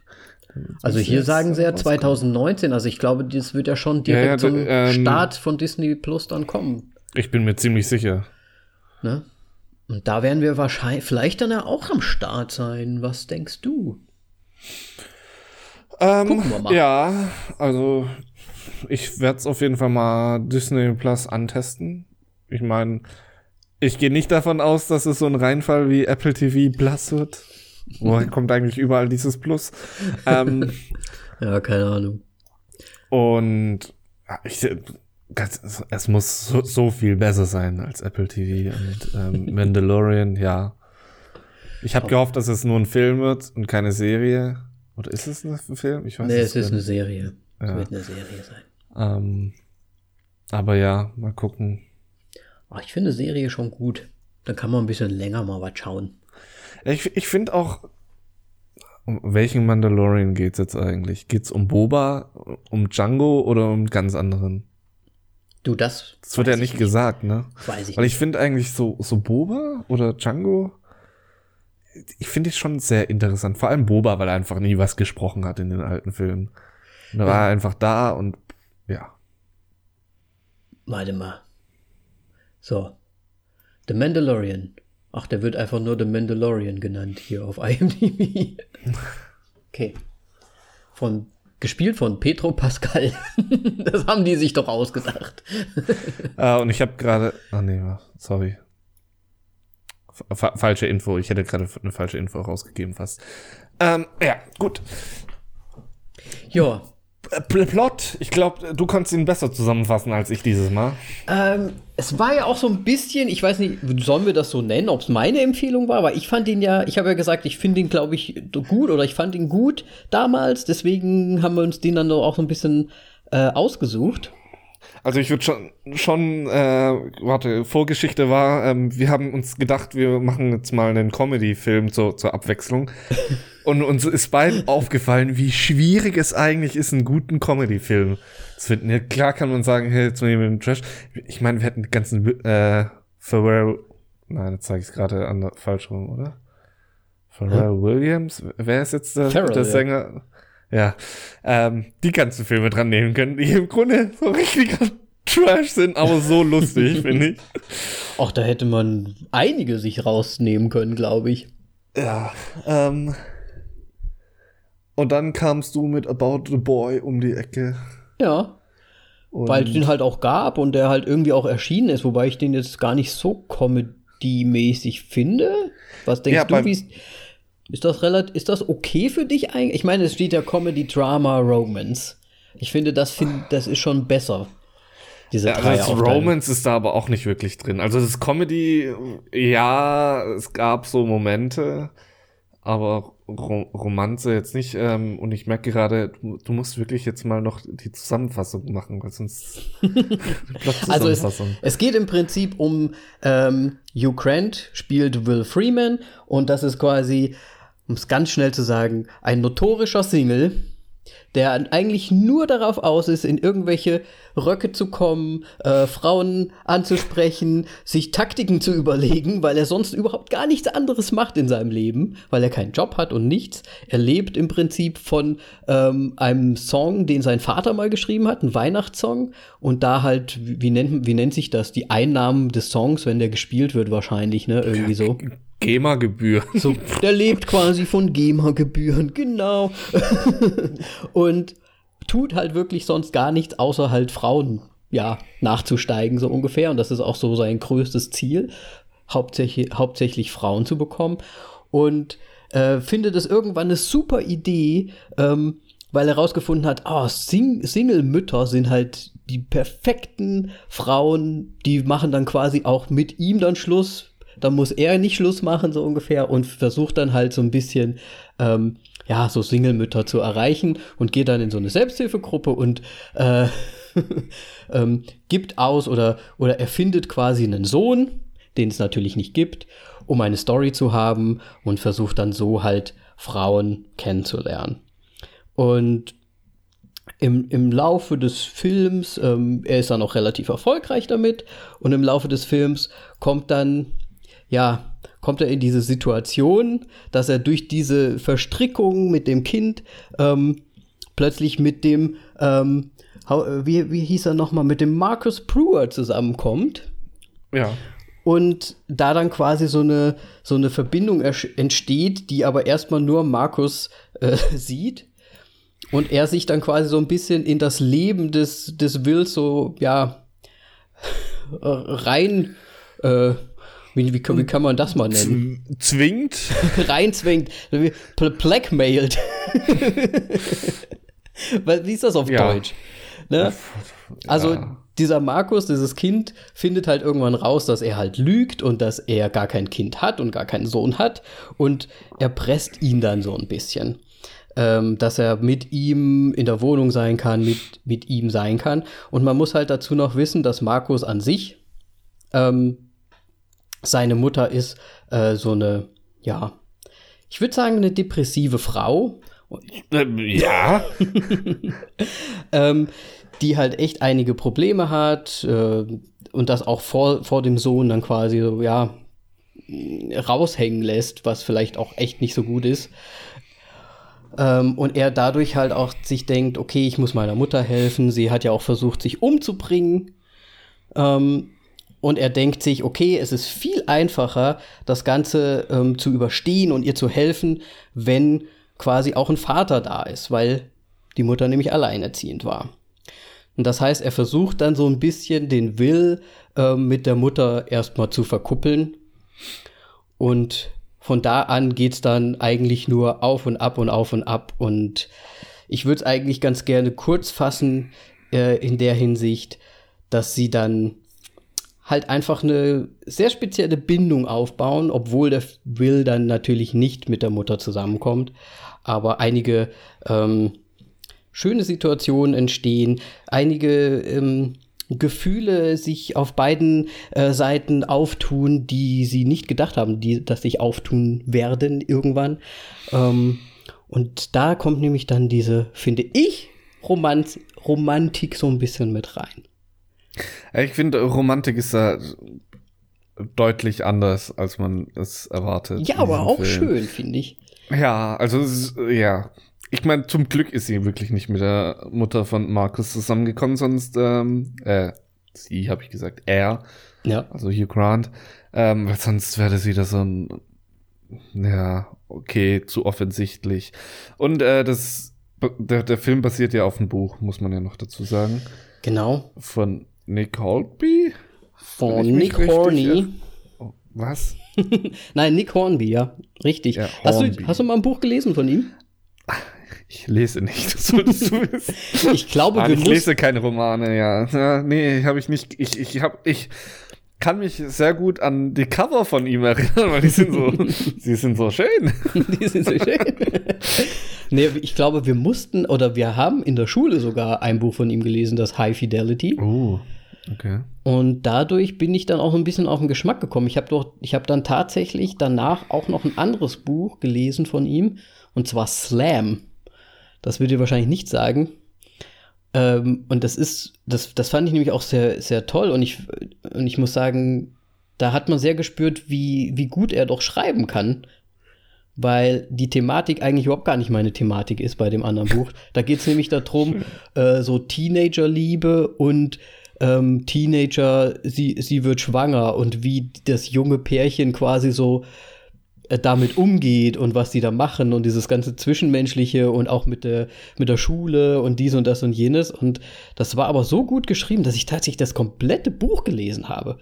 Speaker 1: Also hier sagen sie ja
Speaker 2: rauskommen.
Speaker 1: 2019. Also ich glaube, das wird ja schon direkt
Speaker 2: Ja, ja,
Speaker 1: zum
Speaker 2: ähm,
Speaker 1: Start von Disney Plus dann kommen.
Speaker 2: Ich bin mir ziemlich sicher.
Speaker 1: Ne? Und da werden wir wahrscheinlich, vielleicht dann ja auch am Start sein. Was denkst du?
Speaker 2: Ähm,
Speaker 1: Gucken wir mal.
Speaker 2: Ja, also ich werde es auf jeden Fall mal Disney Plus antesten. Ich meine, ich gehe nicht davon aus, dass es so ein Reinfall wie Apple TV Plus wird. Woher kommt eigentlich überall dieses Plus? ähm,
Speaker 1: Ja, keine Ahnung.
Speaker 2: und ja, ich, ganz, es muss so, so viel besser sein als Apple TV und ähm, Mandalorian, ja. Ich habe gehofft, dass es nur ein Film wird und keine Serie. Oder ist es ein Film? Ich weiß
Speaker 1: Nee, es ist eine. Serie. Es
Speaker 2: Ja.
Speaker 1: wird eine Serie sein.
Speaker 2: Ähm, aber ja, mal gucken.
Speaker 1: Ach, ich finde Serie schon gut. Dann kann man ein bisschen länger mal was schauen.
Speaker 2: Ich, ich finde auch, um welchen Mandalorian geht's jetzt eigentlich? Geht's um Boba, um Django oder um einen ganz anderen?
Speaker 1: Du, das.
Speaker 2: Das wird ja
Speaker 1: ich
Speaker 2: nicht gesagt, ne?
Speaker 1: Weiß ich
Speaker 2: Weil
Speaker 1: nicht.
Speaker 2: ich finde eigentlich so, so Boba oder Django, ich finde es schon sehr interessant. Vor allem Boba, weil er einfach nie was gesprochen hat in den alten Filmen. Und er war einfach da und ja.
Speaker 1: Warte mal. So. The Mandalorian. Ach, der wird einfach nur The Mandalorian genannt hier auf IMDb. Okay. Von gespielt von Petro Pascal. das haben die sich doch ausgedacht.
Speaker 2: äh, und ich habe gerade, ah nee, sorry, F falsche Info. Ich hätte gerade eine falsche Info rausgegeben fast. Ähm, ja, gut.
Speaker 1: Ja.
Speaker 2: Plot, ich glaube, du kannst ihn besser zusammenfassen als ich dieses Mal.
Speaker 1: Ähm, es war ja auch so ein bisschen, ich weiß nicht, sollen wir das so nennen, ob es meine Empfehlung war, aber ich fand ihn ja, ich habe ja gesagt, ich finde ihn, glaube ich, gut oder ich fand ihn gut damals, deswegen haben wir uns den dann auch so ein bisschen äh, ausgesucht.
Speaker 2: Also ich würde schon, schon, äh, warte, Vorgeschichte war, ähm, wir haben uns gedacht, wir machen jetzt mal einen Comedy-Film zur, zur Abwechslung. Und uns ist beiden aufgefallen, wie schwierig es eigentlich ist, einen guten Comedy-Film zu finden. Ja, klar kann man sagen, hey, jetzt mal hier mit dem Trash. Ich meine, wir hätten die ganzen äh, Pharrell, nein, jetzt zeige ich es gerade an falsch rum, oder? Pharrell hm? Williams? Wer ist jetzt der, Farrell, der Sänger? Ja. Ja, ähm, die ganzen Filme dran nehmen können, die im Grunde so richtiger Trash sind, aber so lustig, finde ich.
Speaker 1: Ach, da hätte man einige sich rausnehmen können, glaube ich.
Speaker 2: Ja, ähm. Und dann kamst du mit About the Boy um die Ecke.
Speaker 1: Ja. Weil es den halt auch gab und der halt irgendwie auch erschienen ist, wobei ich den jetzt gar nicht so comedy-mäßig finde. Was denkst ja, du, wie ist das relativ, ist das okay für dich eigentlich? Ich meine, es steht ja Comedy, Drama, Romance. Ich finde, das, find, das ist schon besser.
Speaker 2: Diese ja, also das Romance ist da aber auch nicht wirklich drin. Also das Comedy, ja, es gab so Momente, aber Ro Romanze jetzt nicht. Ähm, und ich merke gerade, du, du, musst wirklich jetzt mal noch die Zusammenfassung machen, weil sonst.
Speaker 1: also es, es, geht im Prinzip um ähm, Hugh Grant spielt Will Freeman und das ist quasi um es ganz schnell zu sagen, ein notorischer Single, der eigentlich nur darauf aus ist, in irgendwelche Röcke zu kommen, äh, Frauen anzusprechen, sich Taktiken zu überlegen, weil er sonst überhaupt gar nichts anderes macht in seinem Leben, weil er keinen Job hat und nichts. Er lebt im Prinzip von ähm, einem Song, den sein Vater mal geschrieben hat, ein Weihnachtssong. Und da halt, wie nennt, wie nennt sich das? Die Einnahmen des Songs, wenn der gespielt wird, wahrscheinlich, ne? Irgendwie so.
Speaker 2: GEMA-Gebühren.
Speaker 1: So, der lebt quasi von GEMA-Gebühren, genau. und tut halt wirklich sonst gar nichts, außer halt Frauen, ja, nachzusteigen, so ungefähr. Und das ist auch so sein größtes Ziel, hauptsächlich, hauptsächlich Frauen zu bekommen. Und äh, findet es irgendwann eine super Idee, ähm, weil er herausgefunden hat, oh, Sing Single-Mütter sind halt die perfekten Frauen, die machen dann quasi auch mit ihm dann Schluss, dann muss er nicht Schluss machen, so ungefähr, und versucht dann halt so ein bisschen, ähm, ja, so Single-Mütter zu erreichen und geht dann in so eine Selbsthilfegruppe und äh, ähm, gibt aus oder, oder erfindet quasi einen Sohn, den es natürlich nicht gibt, um eine Story zu haben und versucht dann so halt Frauen kennenzulernen. Und im, im Laufe des Films, ähm, er ist dann auch relativ erfolgreich damit, und im Laufe des Films kommt dann ja, kommt er in diese Situation, dass er durch diese Verstrickung mit dem Kind ähm, plötzlich mit dem, ähm, wie, wie hieß er nochmal, mit dem Marcus Brewer zusammenkommt.
Speaker 2: Ja.
Speaker 1: Und da dann quasi so eine, so eine Verbindung entsteht, die aber erstmal nur Markus äh, sieht. Und er sich dann quasi so ein bisschen in das Leben des, des Wills so, ja, rein äh, wie, wie, wie, kann man das mal nennen?
Speaker 2: Zwingt?
Speaker 1: Reinzwingt. Blackmailed. wie ist das auf ja. Deutsch? Ne? Also, ja. dieser Markus, dieses Kind, findet halt irgendwann raus, dass er halt lügt und dass er gar kein Kind hat und gar keinen Sohn hat. Und er presst ihn dann so ein bisschen. Ähm, dass er mit ihm in der Wohnung sein kann, mit, mit ihm sein kann. Und man muss halt dazu noch wissen, dass Markus an sich ähm, seine Mutter ist äh, so eine, ja, ich würde sagen, eine depressive Frau.
Speaker 2: Ähm, ja.
Speaker 1: ähm, die halt echt einige Probleme hat äh, und das auch vor, vor dem Sohn dann quasi so, ja, raushängen lässt, was vielleicht auch echt nicht so gut ist. Ähm, und er dadurch halt auch sich denkt, okay, ich muss meiner Mutter helfen. Sie hat ja auch versucht, sich umzubringen. Ähm, und er denkt sich, okay, es ist viel einfacher, das Ganze ähm, zu überstehen und ihr zu helfen, wenn quasi auch ein Vater da ist, weil die Mutter nämlich alleinerziehend war. Und das heißt, er versucht dann so ein bisschen den Will äh, mit der Mutter erstmal zu verkuppeln. Und von da an geht's dann eigentlich nur auf und ab und auf und ab. Und ich würde es eigentlich ganz gerne kurz fassen äh, in der Hinsicht, dass sie dann halt einfach eine sehr spezielle Bindung aufbauen, obwohl der Will dann natürlich nicht mit der Mutter zusammenkommt. Aber einige ähm, schöne Situationen entstehen, einige ähm, Gefühle sich auf beiden äh, Seiten auftun, die sie nicht gedacht haben, die, dass sich auftun werden irgendwann. Ähm, und da kommt nämlich dann diese, finde ich, Romant Romantik so ein bisschen mit rein.
Speaker 2: Ich finde, Romantik ist da deutlich anders, als man es erwartet.
Speaker 1: Ja, aber auch Film. schön, finde ich.
Speaker 2: Ja, also ja. Ich meine, zum Glück ist sie wirklich nicht mit der Mutter von Markus zusammengekommen, sonst, ähm, äh, sie habe ich gesagt, er,
Speaker 1: ja.
Speaker 2: also Hugh Grant, ähm, weil sonst wäre das wieder so ein, ja, okay, zu offensichtlich. Und äh, das, der, der Film basiert ja auf einem Buch, muss man ja noch dazu sagen.
Speaker 1: Genau.
Speaker 2: Von Nick Holby?
Speaker 1: Von Nick Horney.
Speaker 2: Oh, was?
Speaker 1: Nein, Nick Hornby, ja. Richtig. Ja, hast, du, hast du mal ein Buch gelesen von ihm?
Speaker 2: Ich lese nicht, das solltest du wissen.
Speaker 1: ich glaube,
Speaker 2: ah, wir Ich lese keine Romane, ja. ja nee, habe ich nicht. Ich, ich, hab, ich kann mich sehr gut an die Cover von ihm erinnern, weil die sind so, sie sind so schön. die sind so schön.
Speaker 1: nee, ich glaube, wir mussten oder wir haben in der Schule sogar ein Buch von ihm gelesen, das High Fidelity.
Speaker 2: Oh. Okay.
Speaker 1: Und dadurch bin ich dann auch ein bisschen auf den Geschmack gekommen. Ich habe doch, ich habe dann tatsächlich danach auch noch ein anderes Buch gelesen von ihm, und zwar Slam. Das würde ihr wahrscheinlich nicht sagen. Ähm, und das ist, das, das fand ich nämlich auch sehr, sehr toll. Und ich, und ich muss sagen, da hat man sehr gespürt, wie, wie gut er doch schreiben kann. Weil die Thematik eigentlich überhaupt gar nicht meine Thematik ist bei dem anderen Buch. Da geht es nämlich darum, äh, so Teenagerliebe und ähm, Teenager, sie, sie wird schwanger und wie das junge Pärchen quasi so äh, damit umgeht und was die da machen und dieses ganze Zwischenmenschliche und auch mit der, mit der Schule und dies und das und jenes. Und das war aber so gut geschrieben, dass ich tatsächlich das komplette Buch gelesen habe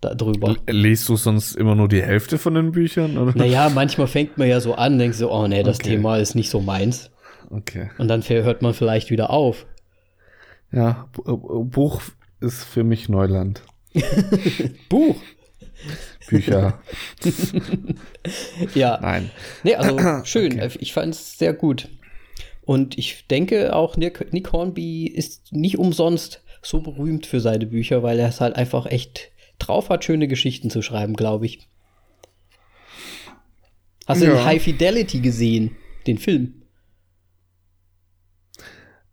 Speaker 1: darüber.
Speaker 2: Liest du sonst immer nur die Hälfte von den Büchern? Oder?
Speaker 1: Naja, manchmal fängt man ja so an, denkst so, oh nee, das okay. Thema ist nicht so meins.
Speaker 2: Okay.
Speaker 1: Und dann hört man vielleicht wieder auf.
Speaker 2: Ja, Buch ist für mich Neuland.
Speaker 1: Buch.
Speaker 2: Bücher.
Speaker 1: ja.
Speaker 2: Nein.
Speaker 1: Nee, also schön. Okay. Ich fand es sehr gut. Und ich denke auch, Nick, Nick Hornby ist nicht umsonst so berühmt für seine Bücher, weil er es halt einfach echt drauf hat, schöne Geschichten zu schreiben, glaube ich. Hast du ja. den High Fidelity gesehen? Den Film?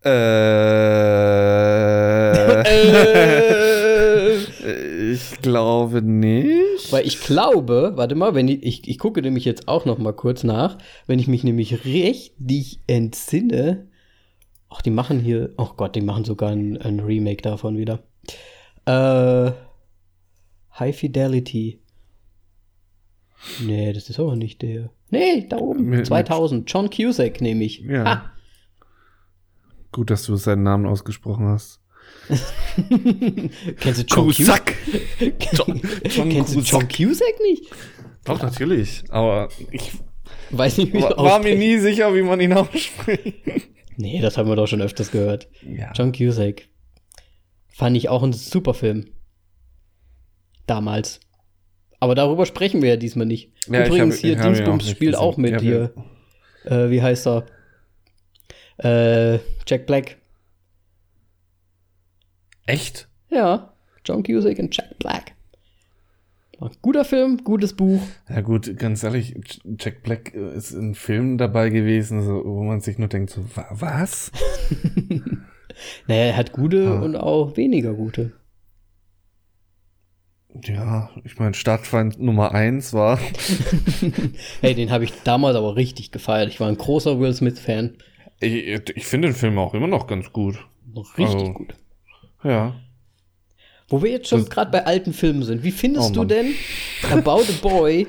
Speaker 2: Äh. Äh. ich glaube nicht.
Speaker 1: Weil ich glaube, warte mal, wenn ich, ich, ich gucke nämlich jetzt auch noch mal kurz nach, wenn ich mich nämlich richtig entsinne. Ach, die machen hier, oh Gott, die machen sogar ein, ein Remake davon wieder. Äh, High Fidelity. Nee, das ist aber nicht der. Nee, da oben. Mit, 2000. John Cusack nehme ich.
Speaker 2: Ja. Ha. Gut, dass du seinen Namen ausgesprochen hast.
Speaker 1: Kennst du John Cusack? John, John Kennst du John Cusack nicht?
Speaker 2: Doch, natürlich. Aber ich
Speaker 1: weiß nicht, wie
Speaker 2: war, war mir nie sicher, wie man ihn ausspricht.
Speaker 1: Nee, das haben wir doch schon öfters gehört.
Speaker 2: Ja.
Speaker 1: John Cusack. Fand ich auch ein super Film. Damals. Aber darüber sprechen wir ja diesmal nicht. Ja, Übrigens, hab, hier Dingsbums spielt auch mit dir. Äh, wie heißt er? Äh, Jack Black.
Speaker 2: Echt?
Speaker 1: Ja. John Cusack und Jack Black. Guter Film, gutes Buch.
Speaker 2: Ja gut, ganz ehrlich, Jack Black ist in Filmen dabei gewesen, so, wo man sich nur denkt, so, was?
Speaker 1: naja, er hat gute ah. und auch weniger gute.
Speaker 2: Ja, ich meine, Stadtfeind Nummer 1 war.
Speaker 1: hey, den habe ich damals aber richtig gefeiert. Ich war ein großer Will Smith-Fan.
Speaker 2: Ich, ich finde den Film auch immer noch ganz gut.
Speaker 1: Richtig also, gut.
Speaker 2: Ja.
Speaker 1: Wo wir jetzt schon gerade bei alten Filmen sind, wie findest oh, du denn About a Boy?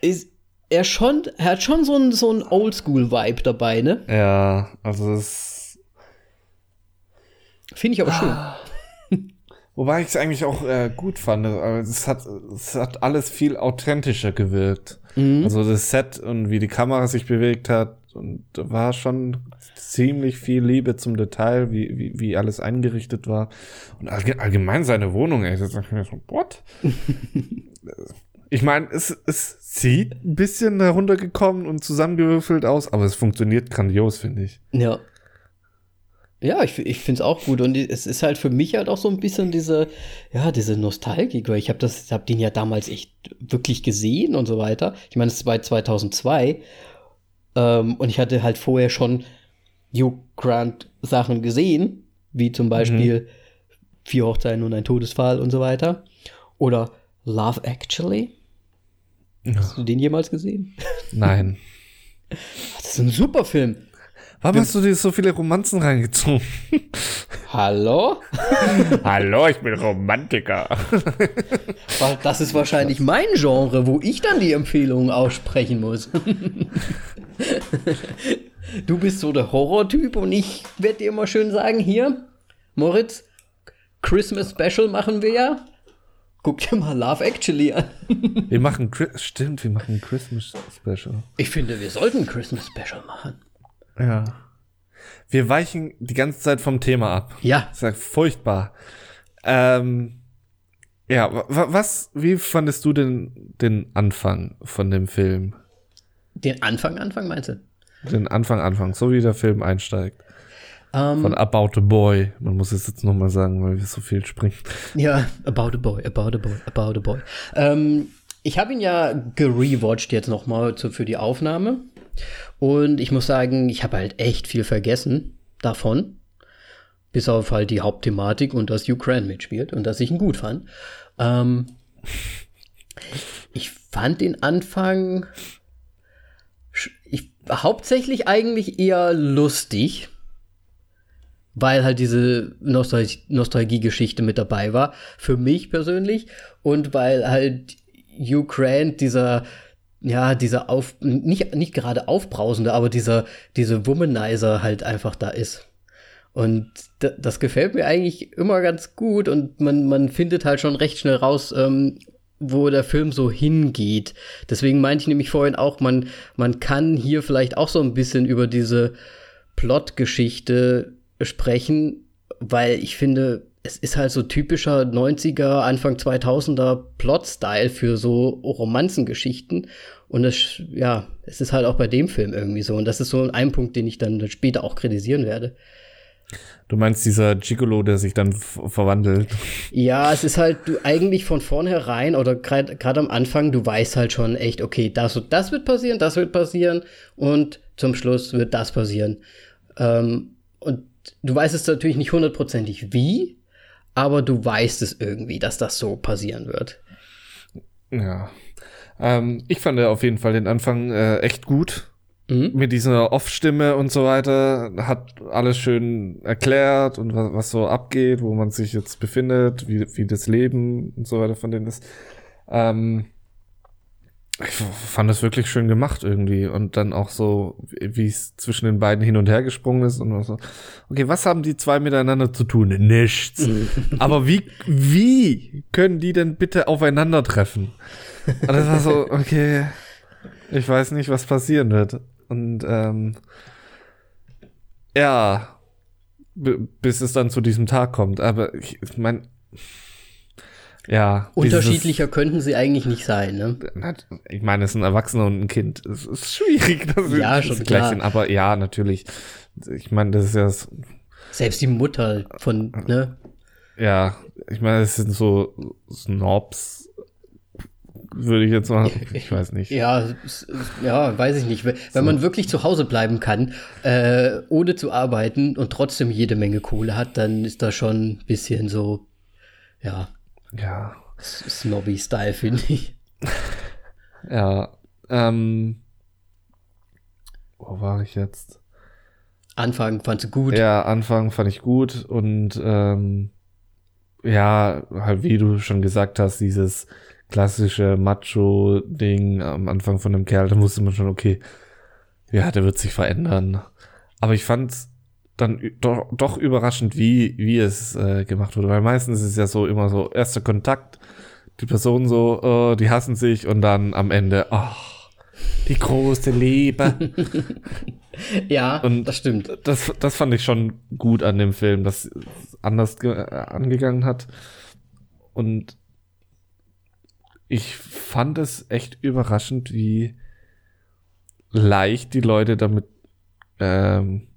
Speaker 1: Ist er schon, er hat schon so einen so Oldschool-Vibe dabei, ne?
Speaker 2: Ja, also es.
Speaker 1: Finde ich aber ah.
Speaker 2: schön. Wobei ich es eigentlich auch äh, gut fand. Es hat, es hat alles viel authentischer gewirkt. Mhm. Also das Set und wie die Kamera sich bewegt hat. Und da war schon ziemlich viel Liebe zum Detail, wie, wie, wie alles eingerichtet war. Und allgemein seine Wohnung, ey, das ich mir so, what? ich meine, es, es sieht ein bisschen heruntergekommen und zusammengewürfelt aus, aber es funktioniert grandios, finde ich.
Speaker 1: Ja. Ja, ich, ich finde es auch gut. Und es ist halt für mich halt auch so ein bisschen diese, ja, diese Nostalgie. Ich habe das, habe den ja damals echt wirklich gesehen und so weiter. Ich meine, es war 2002. Ähm, und ich hatte halt vorher schon Hugh Grant Sachen gesehen, wie zum Beispiel mhm. Vier Hochzeiten und ein Todesfall und so weiter. Oder Love Actually. Hast du den jemals gesehen?
Speaker 2: Nein.
Speaker 1: Das ist ein super Film.
Speaker 2: Warum hast du dir so viele Romanzen reingezogen?
Speaker 1: Hallo?
Speaker 2: Hallo, ich bin Romantiker.
Speaker 1: Das ist wahrscheinlich mein Genre, wo ich dann die Empfehlungen aussprechen muss. Du bist so der Horrortyp und ich werde dir immer schön sagen, hier, Moritz, Christmas Special machen wir ja. Guck dir mal Love Actually an.
Speaker 2: wir machen, stimmt, wir machen Christmas Special.
Speaker 1: Ich finde, wir sollten Christmas Special machen.
Speaker 2: Ja. Wir weichen die ganze Zeit vom Thema ab.
Speaker 1: Ja.
Speaker 2: Das ist ja furchtbar. Ähm, ja, was, wie fandest du denn den Anfang von dem Film?
Speaker 1: Den Anfang, Anfang meinst du?
Speaker 2: Den Anfang, Anfang, so wie der Film einsteigt.
Speaker 1: Um, ähm,
Speaker 2: Von About a Boy. Man muss es jetzt nochmal sagen, weil wir so viel springen.
Speaker 1: Ja, About a Boy, About a Boy, About a Boy. Ähm, ich habe ihn ja gerewatcht jetzt nochmal für die Aufnahme. Und ich muss sagen, ich habe halt echt viel vergessen davon. Bis auf halt die Hauptthematik und dass Grant mitspielt und dass ich ihn gut fand. Ähm, ich fand den Anfang hauptsächlich eigentlich eher lustig, weil halt diese Nostal Nostalgie-Geschichte mit dabei war, für mich persönlich, und weil halt Hugh Grant dieser ja, dieser auf, nicht, nicht gerade aufbrausende, aber dieser, diese Womanizer halt einfach da ist. Und das gefällt mir eigentlich immer ganz gut und man, man findet halt schon recht schnell raus, ähm, wo der Film so hingeht. Deswegen meinte ich nämlich vorhin auch, man, man kann hier vielleicht auch so ein bisschen über diese Plot-Geschichte sprechen, weil ich finde, es ist halt so typischer 90er, Anfang 2000er Plot-Style für so Romanzengeschichten. Und es, ja, es ist halt auch bei dem Film irgendwie so. Und das ist so ein Punkt, den ich dann später auch kritisieren werde.
Speaker 2: Du meinst dieser Gigolo, der sich dann verwandelt?
Speaker 1: Ja, es ist halt du eigentlich von vornherein oder gerade am Anfang, du weißt halt schon echt, okay, das und das wird passieren, das wird passieren und zum Schluss wird das passieren. Ähm, und du weißt es natürlich nicht hundertprozentig wie, aber du weißt es irgendwie, dass das so passieren wird.
Speaker 2: Ja. Ähm, ich fand auf jeden Fall den Anfang äh, echt gut. Mhm. Mit dieser Off-Stimme und so weiter hat alles schön erklärt und was, was, so abgeht, wo man sich jetzt befindet, wie, wie das Leben und so weiter von denen ist. Ähm, ich fand es wirklich schön gemacht irgendwie und dann auch so, wie es zwischen den beiden hin und her gesprungen ist und so. Okay, was haben die zwei miteinander zu tun? Nichts. Aber wie, wie können die denn bitte aufeinandertreffen? Und das war so, okay, ich weiß nicht, was passieren wird. Und ähm, ja, bis es dann zu diesem Tag kommt. Aber ich meine, ja.
Speaker 1: Unterschiedlicher dieses, könnten sie eigentlich nicht sein, ne?
Speaker 2: Ich meine, es ist ein Erwachsener und ein Kind. Es ist schwierig,
Speaker 1: das ja, schon klar.
Speaker 2: Sind, aber ja, natürlich. Ich meine, das ist ja. Das,
Speaker 1: Selbst die Mutter von, ne?
Speaker 2: Ja, ich meine, es sind so Snobs würde ich jetzt mal, ich weiß nicht.
Speaker 1: Ja, ja, weiß ich nicht. Wenn so. man wirklich zu Hause bleiben kann, äh, ohne zu arbeiten und trotzdem jede Menge Kohle hat, dann ist das schon ein bisschen so, ja.
Speaker 2: Ja.
Speaker 1: Snobby-Style, finde ich.
Speaker 2: Ja. Ähm, wo war ich jetzt?
Speaker 1: Anfang fandst du gut.
Speaker 2: Ja, Anfang fand ich gut und ähm, ja, halt wie du schon gesagt hast, dieses klassische Macho-Ding am Anfang von dem Kerl, da wusste man schon, okay, ja, der wird sich verändern. Aber ich fand dann doch, doch überraschend, wie, wie es äh, gemacht wurde. Weil meistens ist es ja so immer so, erster Kontakt, die Person so, oh, die hassen sich und dann am Ende, ach, die große Liebe.
Speaker 1: ja,
Speaker 2: Und
Speaker 1: das stimmt.
Speaker 2: das, das fand ich schon gut an dem Film, dass es anders äh, angegangen hat. Und ich fand es echt überraschend, wie leicht die Leute damit ähm,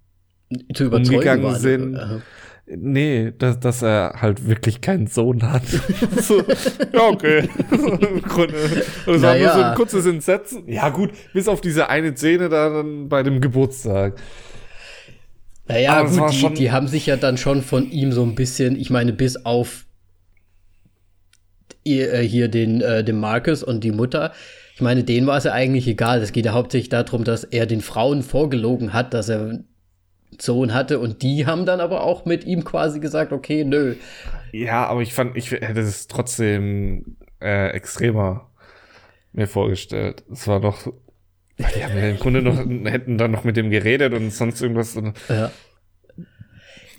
Speaker 1: Zu
Speaker 2: umgegangen
Speaker 1: waren.
Speaker 2: sind.
Speaker 1: Aha.
Speaker 2: Nee, dass, dass er halt wirklich keinen Sohn hat. so, ja, okay. Im Grunde. Und es war nur so
Speaker 1: Naja.
Speaker 2: ein kurzes Entsetzen. Ja, gut, bis auf diese eine Szene da dann bei dem Geburtstag.
Speaker 1: Naja,
Speaker 2: Aber
Speaker 1: gut, die, die haben sich ja dann schon von ihm so ein bisschen, ich meine, bis auf ihr, äh, hier den, äh, den Marcus und die Mutter, ich meine, denen war es ja eigentlich egal. Es geht ja hauptsächlich darum, dass er den Frauen vorgelogen hat, dass er einen Sohn hatte und die haben dann aber auch mit ihm quasi gesagt, okay, nö.
Speaker 2: Ja, aber ich fand, ich hätte es trotzdem äh, extremer mir vorgestellt. Es war doch. Die haben ja im Grunde noch, hätten dann noch mit dem geredet und sonst irgendwas. Und
Speaker 1: Ja.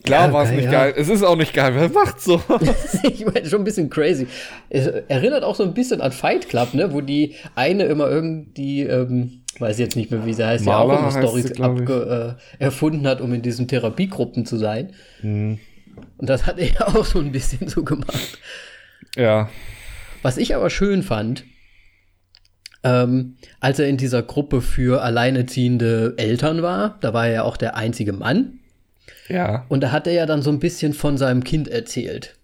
Speaker 2: Klar
Speaker 1: Ja,
Speaker 2: war es nicht
Speaker 1: ja.
Speaker 2: geil. Es ist auch nicht geil. Wer macht so?
Speaker 1: ich meine, schon ein bisschen crazy. Es erinnert auch so ein bisschen an Fight Club, ne, wo die eine immer irgendwie, ähm, weiß jetzt nicht mehr, wie sie heißt, ja auch immer Storys abge, äh, erfunden hat, um in diesen Therapiegruppen zu sein.
Speaker 2: Hm,
Speaker 1: Und das hat er ja auch so ein bisschen so gemacht.
Speaker 2: ja.
Speaker 1: Was ich aber schön fand, ähm, als er in dieser Gruppe für alleinerziehende Eltern war, da war er ja auch der einzige Mann.
Speaker 2: Ja.
Speaker 1: Und da hat er ja dann so ein bisschen von seinem Kind erzählt.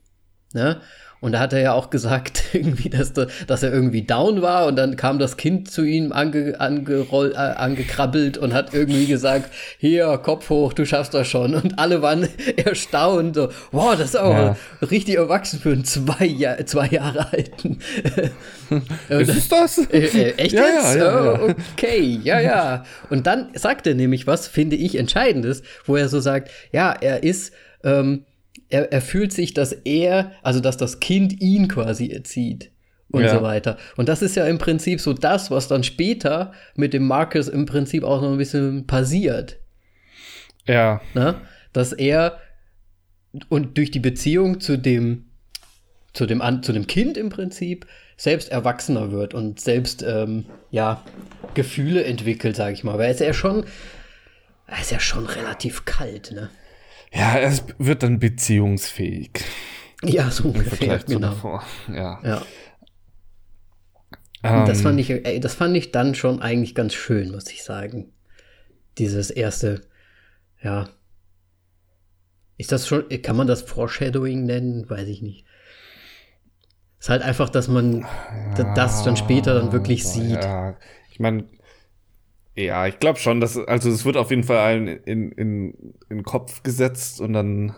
Speaker 1: Ne? Und da hat er ja auch gesagt, irgendwie, dass, da, dass er irgendwie down war und dann kam das Kind zu ihm ange, angeroll, äh, angekrabbelt und hat irgendwie gesagt, hier, Kopf hoch, du schaffst das schon. Und alle waren erstaunt, so, wow, das ist aber richtig erwachsen für einen zwei, Jahr, zwei Jahre alten.
Speaker 2: Ist es das?
Speaker 1: äh, äh, echt
Speaker 2: Ja,
Speaker 1: jetzt?
Speaker 2: ja, ja, ja.
Speaker 1: Oh, okay, ja, ja. Und dann sagt er nämlich was, finde ich, Entscheidendes, wo er so sagt, ja, er ist, ähm, er, er fühlt sich, dass er, also dass das Kind ihn quasi erzieht und
Speaker 2: Ja.
Speaker 1: so weiter. Und das ist ja im Prinzip so das, was dann später mit dem Marcus im Prinzip auch noch ein bisschen passiert.
Speaker 2: Ja.
Speaker 1: Ne? Dass er und durch die Beziehung zu dem, zu dem, An zu dem Kind im Prinzip selbst erwachsener wird und selbst ähm, ja, Gefühle entwickelt, sage ich mal. Weil er ist ja schon, er ist ja schon relativ kalt, ne?
Speaker 2: Ja, es wird dann beziehungsfähig.
Speaker 1: Ja, so ungefähr, genau.
Speaker 2: davor. Ja.
Speaker 1: Ja.
Speaker 2: Ähm,
Speaker 1: Das fand ich, ey, das fand ich dann schon eigentlich ganz schön, muss ich sagen. Dieses erste, ja. Ist das schon, kann man das Foreshadowing nennen? Weiß ich nicht. Ist halt einfach, dass man d- das dann später dann wirklich sieht.
Speaker 2: Ja, ich meine, ja, ich glaube schon, dass, also es wird auf jeden Fall allen in, in, in den Kopf gesetzt und dann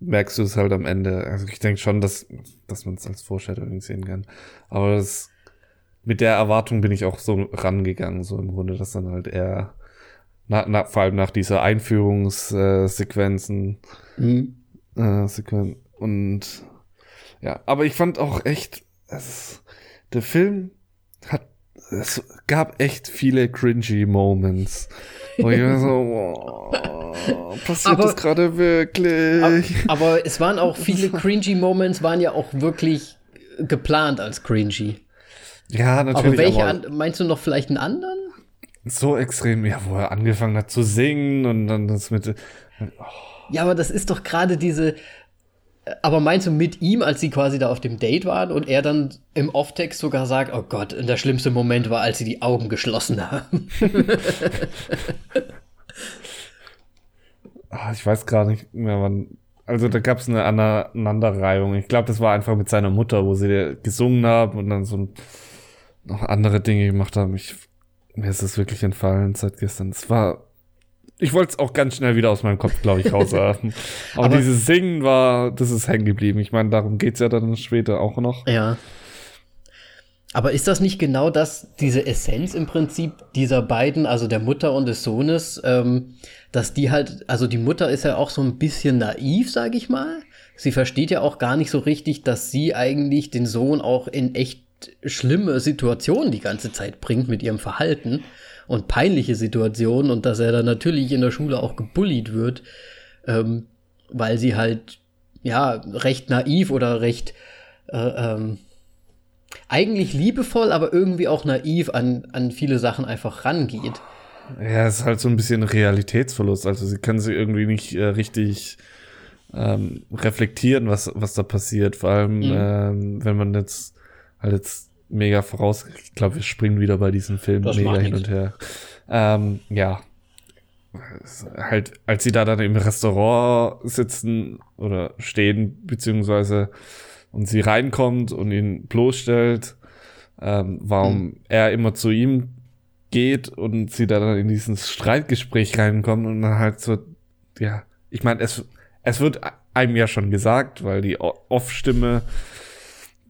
Speaker 2: merkst du es halt am Ende. Also ich denke schon, dass, dass man es als Foreshadowing sehen kann. Aber das, mit der Erwartung bin ich auch so rangegangen, so im Grunde, dass dann halt eher, na, na, vor allem nach dieser Einführungssequenzen,
Speaker 1: Mhm.
Speaker 2: äh, und ja, aber ich fand auch echt, es, der Film hat, es gab echt viele cringy Moments. Wo ich mir so, wow, passiert
Speaker 1: Aber-
Speaker 2: das gerade wirklich?
Speaker 1: Aber es waren auch viele cringy Moments, waren ja auch wirklich geplant als cringy.
Speaker 2: ja,
Speaker 1: Aber
Speaker 2: natürlich.
Speaker 1: welche,
Speaker 2: aber
Speaker 1: an, meinst du noch vielleicht einen anderen?
Speaker 2: so extrem, ja, wo er angefangen hat zu singen und dann das mit,
Speaker 1: Ja, aber das ist doch gerade diese. Aber meinst du mit ihm, als sie quasi da auf dem Date waren und er dann im Off-Text sogar sagt, oh Gott, der schlimmste Moment war, als sie die Augen geschlossen haben.
Speaker 2: ah, ich weiß gar nicht mehr, wann, also da gab es eine Aneinanderreihung. Ich glaube, das war einfach mit seiner Mutter, wo sie gesungen haben und dann so noch andere Dinge gemacht haben. Ich, mir ist das wirklich entfallen seit gestern. Es war ich wollte es auch ganz schnell wieder aus meinem Kopf, glaube ich, rauswerfen. Aber, Aber dieses Singen war, das ist hängen geblieben. Ich meine, darum geht es ja dann später auch noch.
Speaker 1: Ja. Aber ist das nicht genau das, diese Essenz im Prinzip dieser beiden, also der Mutter und des Sohnes, ähm, dass die halt, also die Mutter ist ja auch so ein bisschen naiv, sage ich mal. Sie versteht ja auch gar nicht so richtig, dass sie eigentlich den Sohn auch in echt schlimme Situationen die ganze Zeit bringt mit ihrem Verhalten und peinliche Situationen und dass er dann natürlich in der Schule auch gebullied wird, ähm, weil sie halt ja recht naiv oder recht äh, ähm, eigentlich liebevoll, aber irgendwie auch naiv an, an viele Sachen einfach rangeht.
Speaker 2: Ja, es ist halt so ein bisschen Realitätsverlust. Also sie können sich irgendwie nicht äh, richtig ähm, reflektieren, was, was da passiert. Vor allem, mhm. ähm, wenn man jetzt halt jetzt mega voraus, ich glaube, wir springen wieder bei diesem Film das mega hin und her. Ähm, ja. Halt, als sie da dann im Restaurant sitzen oder stehen, beziehungsweise und sie reinkommt und ihn bloßstellt, ähm, warum mhm. er immer zu ihm geht und sie dann in dieses Streitgespräch reinkommt und dann halt so, ja, ich meine, es, es wird einem ja schon gesagt, weil die Off-Stimme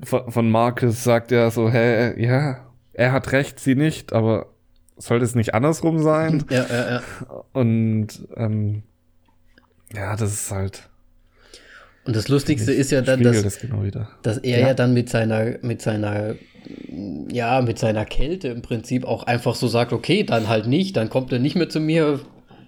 Speaker 2: von, von Marcus sagt ja so, hä, ja, er hat recht, sie nicht, aber sollte es nicht andersrum sein?
Speaker 1: Ja, ja, ja.
Speaker 2: Und ähm, ja, das ist halt.
Speaker 1: Und das Lustigste ist ja dann, dass, das genau dass er ja. ja. dann mit seiner, mit seiner, ja, mit seiner Kälte im Prinzip auch einfach so sagt, okay, dann halt nicht, dann kommt er nicht mehr zu mir,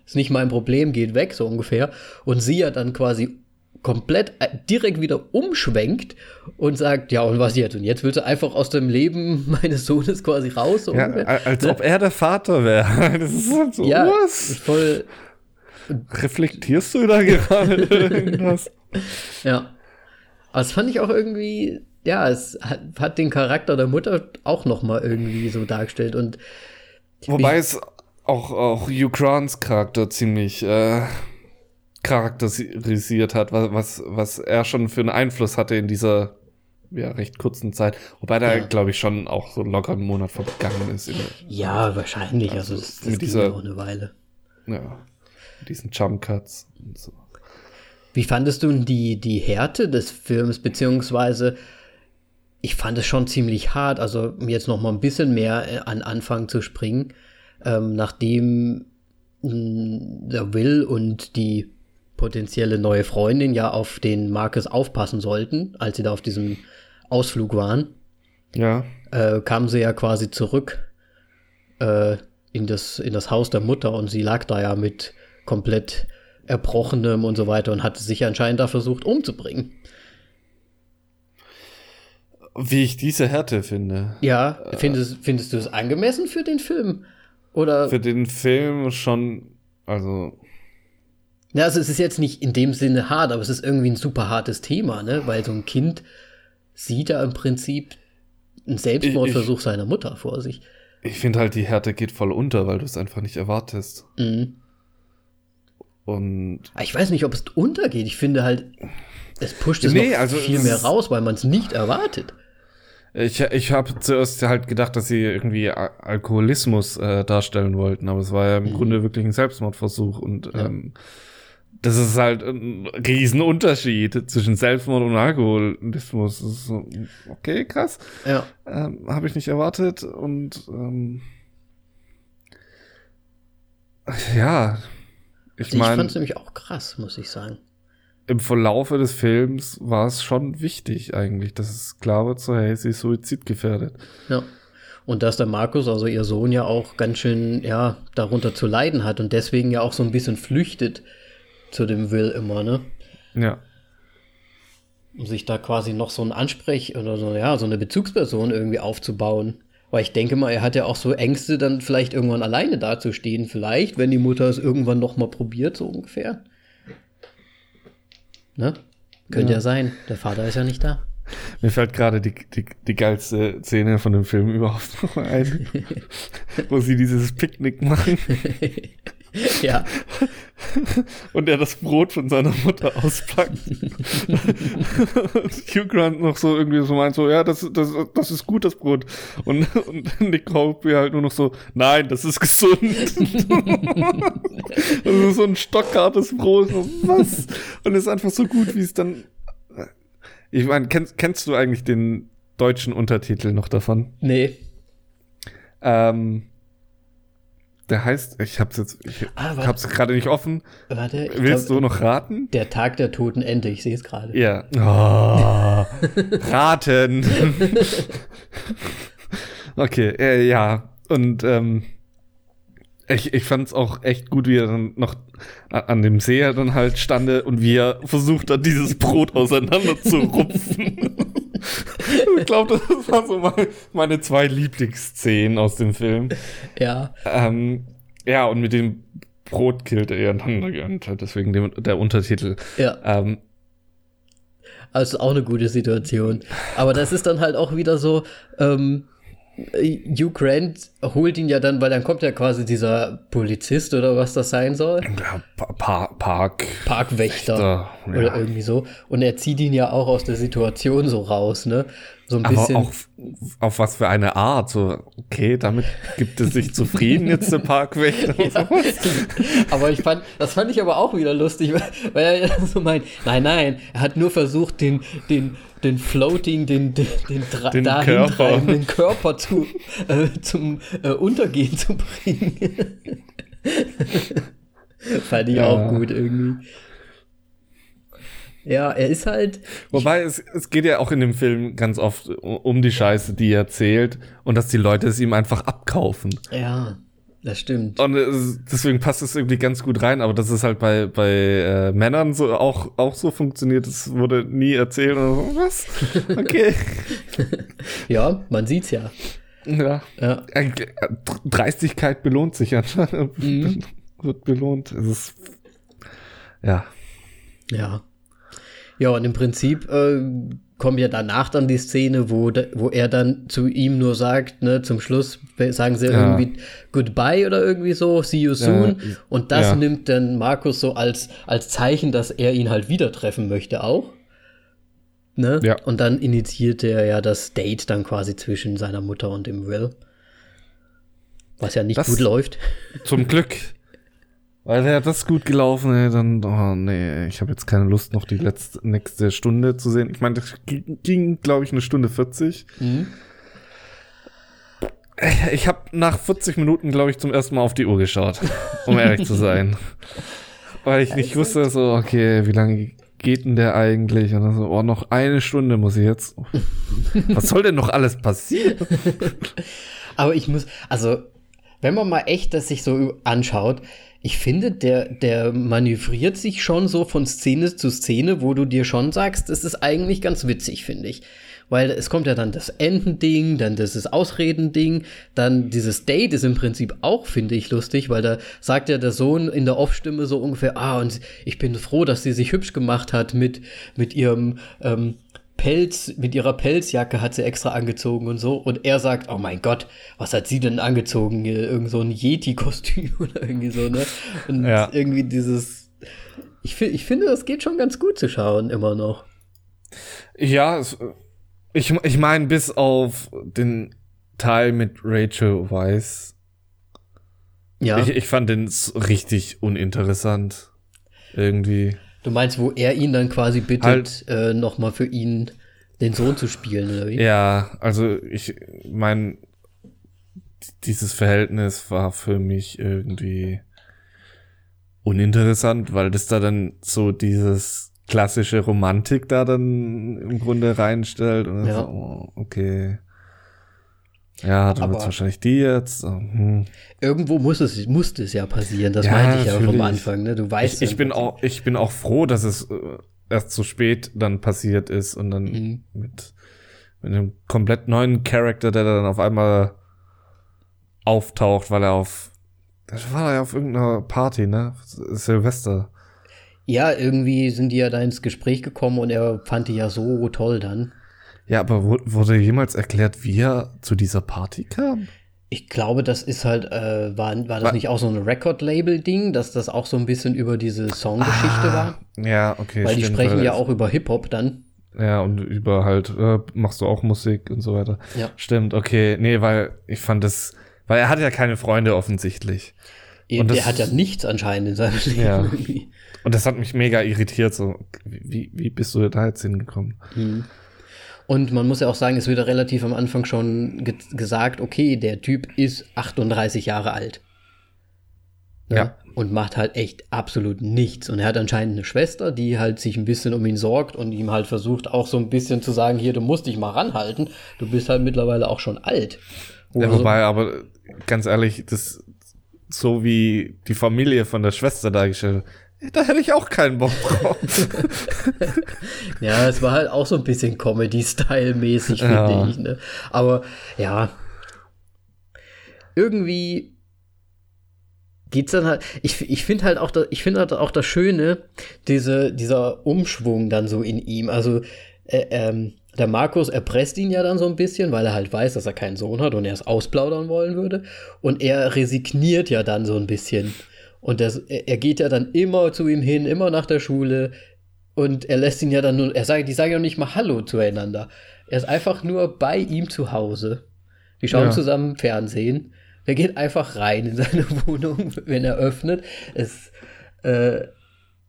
Speaker 1: ist nicht mein Problem, geht weg, so ungefähr. Und sie ja dann quasi komplett äh, direkt wieder umschwenkt und sagt, ja, und was jetzt? Und jetzt willst du einfach aus dem Leben meines Sohnes quasi raus?
Speaker 2: Ja, als ne? ob er der Vater wäre. Das ist halt so,
Speaker 1: ja, was? Voll.
Speaker 2: Reflektierst du da gerade irgendwas?
Speaker 1: Ja. Aber das fand ich auch irgendwie, ja, es hat, hat den Charakter der Mutter auch noch mal irgendwie so dargestellt und
Speaker 2: Wobei es auch, auch Grants Charakter ziemlich äh, charakterisiert hat, was, was, was er schon für einen Einfluss hatte in dieser ja, recht kurzen Zeit. Wobei da, ja. glaube ich, schon auch so locker einen Monat vergangen ist.
Speaker 1: ja, wahrscheinlich. Also, also das, das
Speaker 2: mit dieser,
Speaker 1: auch eine Weile.
Speaker 2: Ja, mit diesen Jump Cuts und so.
Speaker 1: Wie fandest du die, die Härte des Films, beziehungsweise ich fand es schon ziemlich hart, also jetzt noch mal ein bisschen mehr äh, an Anfang zu springen, ähm, nachdem mm, der Will und die potenzielle neue Freundin ja auf den Marcus aufpassen sollten, als sie da auf diesem Ausflug waren.
Speaker 2: Ja.
Speaker 1: Äh, kamen sie ja quasi zurück äh, in, das, in das Haus der Mutter und sie lag da ja mit komplett Erbrochenem und so weiter und hat sich anscheinend da versucht umzubringen.
Speaker 2: Wie ich diese Härte finde.
Speaker 1: Ja, findest, findest du es angemessen für den Film? Oder?
Speaker 2: Für den Film schon, also.
Speaker 1: Ja, also es ist jetzt nicht in dem Sinne hart, aber es ist irgendwie ein super hartes Thema, ne? Weil so ein Kind sieht ja im Prinzip einen Selbstmordversuch ich, seiner Mutter vor sich.
Speaker 2: Ich finde halt, die Härte geht voll unter, weil du es einfach nicht erwartest. Mhm. Und
Speaker 1: ah, ich weiß nicht, ob es untergeht. Ich finde halt, es pusht es nee, noch also viel mehr raus, weil man es nicht erwartet.
Speaker 2: Ich, ich habe zuerst halt gedacht, dass sie irgendwie Alkoholismus äh, darstellen wollten, aber es war ja im mhm. Grunde wirklich ein Selbstmordversuch und ja. ähm, das ist halt ein Riesenunterschied zwischen Selbstmord und Alkoholismus. So, okay, krass.
Speaker 1: Ja.
Speaker 2: Ähm, habe ich nicht erwartet und ähm, ja,
Speaker 1: ich meine. Ich fand es nämlich auch krass, muss ich sagen.
Speaker 2: Im Verlaufe des Films war es schon wichtig eigentlich, dass es klar wird, so hey, sie ist suizidgefährdet.
Speaker 1: Ja. Und dass der Markus, also ihr Sohn, ja auch ganz schön, ja, darunter zu leiden hat und deswegen ja auch so ein bisschen flüchtet zu dem Will immer, ne?
Speaker 2: Ja.
Speaker 1: Um sich da quasi noch so ein Ansprech oder so, ja, so eine Bezugsperson irgendwie aufzubauen. Weil ich denke mal, er hat ja auch so Ängste, dann vielleicht irgendwann alleine dazustehen, vielleicht, wenn die Mutter es irgendwann noch mal probiert, so ungefähr. Ne? Könnte ja. ja sein. Der Vater ist ja nicht da.
Speaker 2: Mir fällt gerade die, die, die geilste Szene von dem Film überhaupt noch ein, wo sie dieses Picknick machen.
Speaker 1: Ja.
Speaker 2: Und er das Brot von seiner Mutter auspackt. Hugh Grant noch so irgendwie so meint, so, ja, das, das, das ist gut, das Brot. Und, und Nick Holtby halt nur noch so, nein, das ist gesund. das ist so ein stockhartes Brot. So, was? Und es ist einfach so gut, wie es dann. Ich meine, kennst, kennst du eigentlich den deutschen Untertitel noch davon?
Speaker 1: Nee.
Speaker 2: Ähm, der heißt, ich hab's jetzt, ich
Speaker 1: Ah, warte.
Speaker 2: hab's gerade nicht offen.
Speaker 1: Warte. ich
Speaker 2: Willst
Speaker 1: glaub,
Speaker 2: du noch raten?
Speaker 1: Der Tag der toten Ente, ich sehe es gerade.
Speaker 2: Ja. Oh, raten. okay, äh, ja. Und ähm, ich, ich fand's auch echt gut, wie er dann noch an dem See dann halt stande und wie er versucht hat, dieses Brot auseinander zu rupfen. ich glaube, das waren so meine, meine zwei Lieblingsszenen aus dem Film.
Speaker 1: Ja.
Speaker 2: Ähm, ja, und mit dem Brot killt er dann deswegen dem, der Untertitel.
Speaker 1: Ja.
Speaker 2: Ähm,
Speaker 1: Also auch eine gute Situation. Aber das ist dann halt auch wieder so, ähm, Hugh Grant holt ihn ja dann, weil dann kommt ja quasi dieser Polizist oder was das sein soll.
Speaker 2: ja, pa pa Park.
Speaker 1: Parkwächter
Speaker 2: Da,
Speaker 1: oder
Speaker 2: ja.
Speaker 1: irgendwie so. Und er zieht ihn ja auch aus der Situation so raus, ne? So ein
Speaker 2: Aber
Speaker 1: bisschen.
Speaker 2: auch auf was für eine Art. So, okay, damit gibt es sich zufrieden jetzt der Parkwächter.
Speaker 1: aber ich fand, das fand ich aber auch wieder lustig, weil, er ja so meint, nein, nein, er hat nur versucht, den, den, den Floating, den, den, den,
Speaker 2: Den
Speaker 1: dahin
Speaker 2: Körper.
Speaker 1: treibenden Körper zu, äh, zum äh, Untergehen zu bringen. fand ich
Speaker 2: Ja.
Speaker 1: auch gut irgendwie. Ja, er ist halt,
Speaker 2: Wobei es, es geht ja auch in dem Film ganz oft um die Scheiße, die er erzählt und dass die Leute es ihm einfach abkaufen.
Speaker 1: ja, das stimmt.
Speaker 2: Und es, deswegen passt es irgendwie ganz gut rein, aber das ist halt bei, bei äh, Männern so auch, auch so funktioniert. Es wurde nie erzählt. Und so, was? Okay.
Speaker 1: Ja, man sieht's ja.
Speaker 2: ja.
Speaker 1: Ja.
Speaker 2: Äh, Dreistigkeit belohnt sich anscheinend.
Speaker 1: Mhm.
Speaker 2: Wird belohnt. Es ist, ja.
Speaker 1: Ja. Ja, und im Prinzip äh, kommt ja danach dann die Szene, wo, de, wo er dann zu ihm nur sagt, ne, zum Schluss sagen sie
Speaker 2: Ja.
Speaker 1: irgendwie Goodbye oder irgendwie so, see you soon.
Speaker 2: Ja,
Speaker 1: und das
Speaker 2: ja.
Speaker 1: nimmt dann Markus so als, als Zeichen, dass er ihn halt wieder treffen möchte auch. Ne?
Speaker 2: Ja.
Speaker 1: Und dann initiiert er ja das Date dann quasi zwischen seiner Mutter und dem Will. Was ja nicht
Speaker 2: Das-
Speaker 1: gut läuft.
Speaker 2: Zum Glück. Weil wäre das gut gelaufen, ey, dann, oh nee, ich habe jetzt keine Lust, noch die letzte, nächste Stunde zu sehen. Ich meine, das ging, glaube ich, eine Stunde 40.
Speaker 1: Mhm.
Speaker 2: Ich habe nach 40 Minuten, glaube ich, zum ersten Mal auf die Uhr geschaut, um ehrlich zu sein. Weil ich nicht wusste, so, okay, wie lange geht denn der eigentlich? Und dann so, oh, noch eine Stunde muss ich jetzt. Was soll denn noch alles passieren?
Speaker 1: Aber ich muss, also, wenn man mal echt das sich so anschaut, ich finde, der, der manövriert sich schon so von Szene zu Szene, wo du dir schon sagst, das ist eigentlich ganz witzig, finde ich. Weil es kommt ja dann das Endending, dann dieses Ausredending, dann dieses Date ist im Prinzip auch, finde ich, lustig, weil da sagt ja der Sohn in der Off-Stimme so ungefähr, ah, und ich bin froh, dass sie sich hübsch gemacht hat mit, mit ihrem ähm, Pelz, mit ihrer Pelzjacke hat sie extra angezogen und so. Und er sagt, oh mein Gott, was hat sie denn angezogen? Irgend so ein Yeti-Kostüm oder irgendwie so, ne? Und
Speaker 2: Ja.
Speaker 1: irgendwie dieses. Ich, ich finde, das geht schon ganz gut zu schauen, immer noch.
Speaker 2: Ja, es, ich, ich meine, bis auf den Teil mit Rachel Weisz.
Speaker 1: Ja.
Speaker 2: Ich, ich fand den richtig uninteressant. Irgendwie.
Speaker 1: Du meinst, wo er ihn dann quasi bittet,
Speaker 2: Halt.
Speaker 1: äh, nochmal für ihn den Sohn zu spielen, oder wie?
Speaker 2: Ja, also ich mein, dieses Verhältnis war für mich irgendwie uninteressant, weil das da dann so dieses klassische Romantik da dann im Grunde reinstellt und
Speaker 1: Ja.
Speaker 2: so, oh, okay. Ja, dann
Speaker 1: Aber-
Speaker 2: wird's wahrscheinlich die jetzt. so, Hm.
Speaker 1: Irgendwo muss es, musste es ja passieren, das
Speaker 2: Ja,
Speaker 1: meinte ich ja vom. Anfang, ne? Du weißt
Speaker 2: Ich,
Speaker 1: ja
Speaker 2: ich bin auch, ich bin auch froh, dass es äh, erst so spät dann passiert ist und dann
Speaker 1: Mhm.
Speaker 2: mit, mit einem komplett neuen Charakter, der dann auf einmal auftaucht, weil er auf, das war er auf irgendeiner Party, ne? Silvester.
Speaker 1: Ja, irgendwie sind die ja da ins Gespräch gekommen und er fand die ja so toll dann.
Speaker 2: Ja, aber wu- wurde jemals erklärt, wie er zu dieser Party kam?
Speaker 1: Ich glaube, das ist halt, äh, war, war das
Speaker 2: Wa-
Speaker 1: nicht auch so ein Record-Label-Ding, dass das auch so ein bisschen über diese Songgeschichte war?
Speaker 2: Ja, okay.
Speaker 1: Weil die
Speaker 2: stimmt,
Speaker 1: sprechen
Speaker 2: weil
Speaker 1: ja auch über Hip-Hop dann.
Speaker 2: Ja, und über halt, äh, machst du auch Musik und so weiter.
Speaker 1: Ja.
Speaker 2: Stimmt, okay. Nee, weil ich fand das, weil er hat ja keine Freunde offensichtlich. Und
Speaker 1: der
Speaker 2: das-
Speaker 1: hat ja nichts anscheinend in seinem Leben.
Speaker 2: Ja.
Speaker 1: irgendwie.
Speaker 2: Und das hat mich mega irritiert, so, wie, wie bist du da jetzt hingekommen?
Speaker 1: Und man muss ja auch sagen, es wird ja relativ am Anfang schon ge gesagt, okay, der Typ ist 38 Jahre alt. Ne?
Speaker 2: Ja.
Speaker 1: Und macht halt echt absolut nichts. Und er hat anscheinend eine Schwester, die halt sich ein bisschen um ihn sorgt und ihm halt versucht auch so ein bisschen zu sagen, hier, du musst dich mal ranhalten. Du bist halt mittlerweile auch schon alt.
Speaker 2: Ja, wobei, aber ganz ehrlich, das, so wie die Familie von der Schwester dargestellt wird, da hätte ich auch keinen Bock drauf.
Speaker 1: Ja, es war halt auch so ein bisschen Comedy-Style-mäßig, finde
Speaker 2: Ja.
Speaker 1: ich. Ne? Aber ja, irgendwie geht's dann halt. Ich, ich finde halt auch, da, ich finde halt auch das Schöne, diese, dieser Umschwung dann so in ihm. Also äh, ähm, der Markus erpresst ihn ja dann so ein bisschen, weil er halt weiß, dass er keinen Sohn hat und er es ausplaudern wollen würde. Und er resigniert ja dann so ein bisschen. Und das, er er geht ja dann immer zu ihm hin, immer nach der Schule. Und er lässt ihn ja dann nur, er sagt, die sagen ja nicht mal Hallo zueinander. Er ist einfach nur bei ihm zu Hause. Die schauen
Speaker 2: Ja.
Speaker 1: zusammen Fernsehen. Er geht einfach rein in seine Wohnung, wenn er öffnet. Es, äh,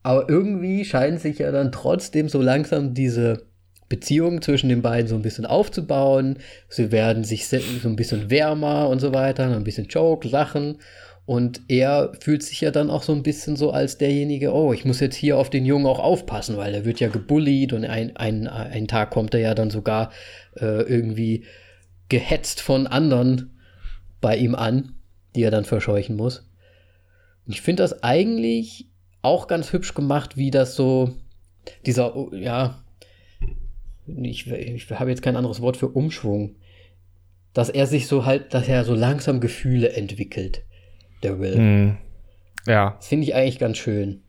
Speaker 1: aber irgendwie scheint sich ja dann trotzdem so langsam diese Beziehung zwischen den beiden so ein bisschen aufzubauen. Sie werden sich so ein bisschen wärmer und so weiter, ein bisschen Joke, Lachen. Und er fühlt sich ja dann auch so ein bisschen so als derjenige, oh, ich muss jetzt hier auf den Jungen auch aufpassen, weil er wird ja gebullied und ein, ein, ein Tag kommt er ja dann sogar äh, irgendwie gehetzt von anderen bei ihm an, die er dann verscheuchen muss. Und ich finde das eigentlich auch ganz hübsch gemacht, wie das so, dieser, oh, ja, ich, ich habe jetzt kein anderes Wort für Umschwung, dass er sich so halt, dass er so langsam Gefühle entwickelt, der Will.
Speaker 2: Hm. Ja,
Speaker 1: Das finde ich eigentlich ganz schön.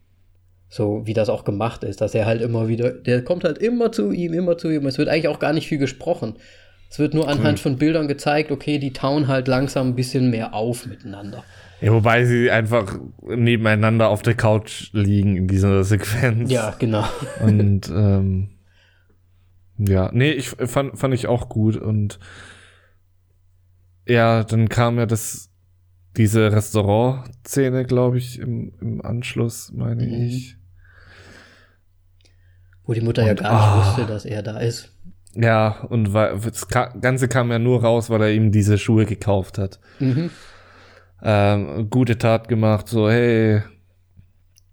Speaker 1: So wie das auch gemacht ist, dass er halt immer wieder, der kommt halt immer zu ihm, immer zu ihm. Es wird eigentlich auch gar nicht viel gesprochen. Es wird nur anhand von Bildern gezeigt, okay, die tauen halt langsam ein bisschen mehr auf miteinander.
Speaker 2: Ja, wobei sie einfach nebeneinander auf der Couch liegen in dieser Sequenz.
Speaker 1: Ja, genau.
Speaker 2: Und ähm, ja, nee, ich fand, fand ich auch gut. Und ja, dann kam ja das, diese Restaurant-Szene, glaube ich, im, im Anschluss, meine
Speaker 1: Mhm.
Speaker 2: ich.
Speaker 1: Wo die Mutter ja
Speaker 2: Und-
Speaker 1: gar nicht
Speaker 2: ah.
Speaker 1: wusste, dass er da ist.
Speaker 2: Ja, und weil, das Ganze kam ja nur raus, weil er ihm diese Schuhe gekauft hat.
Speaker 1: Mhm.
Speaker 2: ähm, gute Tat gemacht, so, hey,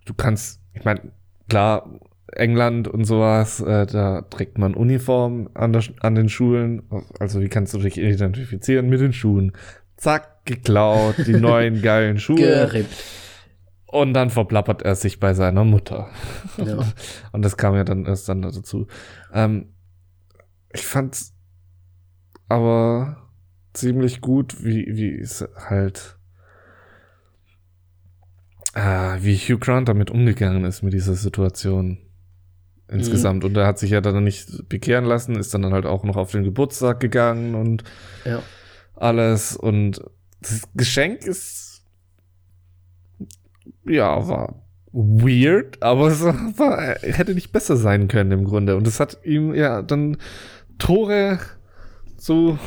Speaker 2: du kannst, ich meine, klar, England und sowas, äh, da trägt man Uniform an, der, an den Schulen, also wie kannst du dich identifizieren mit den Schuhen? Zack, geklaut, die neuen geilen Schuhe
Speaker 1: Gerippt.
Speaker 2: und dann verplappert er sich bei seiner Mutter.
Speaker 1: Ja.
Speaker 2: Und das kam ja dann erst dann dazu. Ähm, ich fand's aber ziemlich gut, wie, wie es halt, äh, wie Hugh Grant damit umgegangen ist mit dieser Situation insgesamt. Und er hat sich ja dann nicht bekehren lassen, ist dann halt auch noch auf den Geburtstag gegangen und
Speaker 1: ja.
Speaker 2: Alles. Und das Geschenk ist, ja, war weird, aber es war, hätte nicht besser sein können im Grunde. Und es hat ihm ja dann Tore zu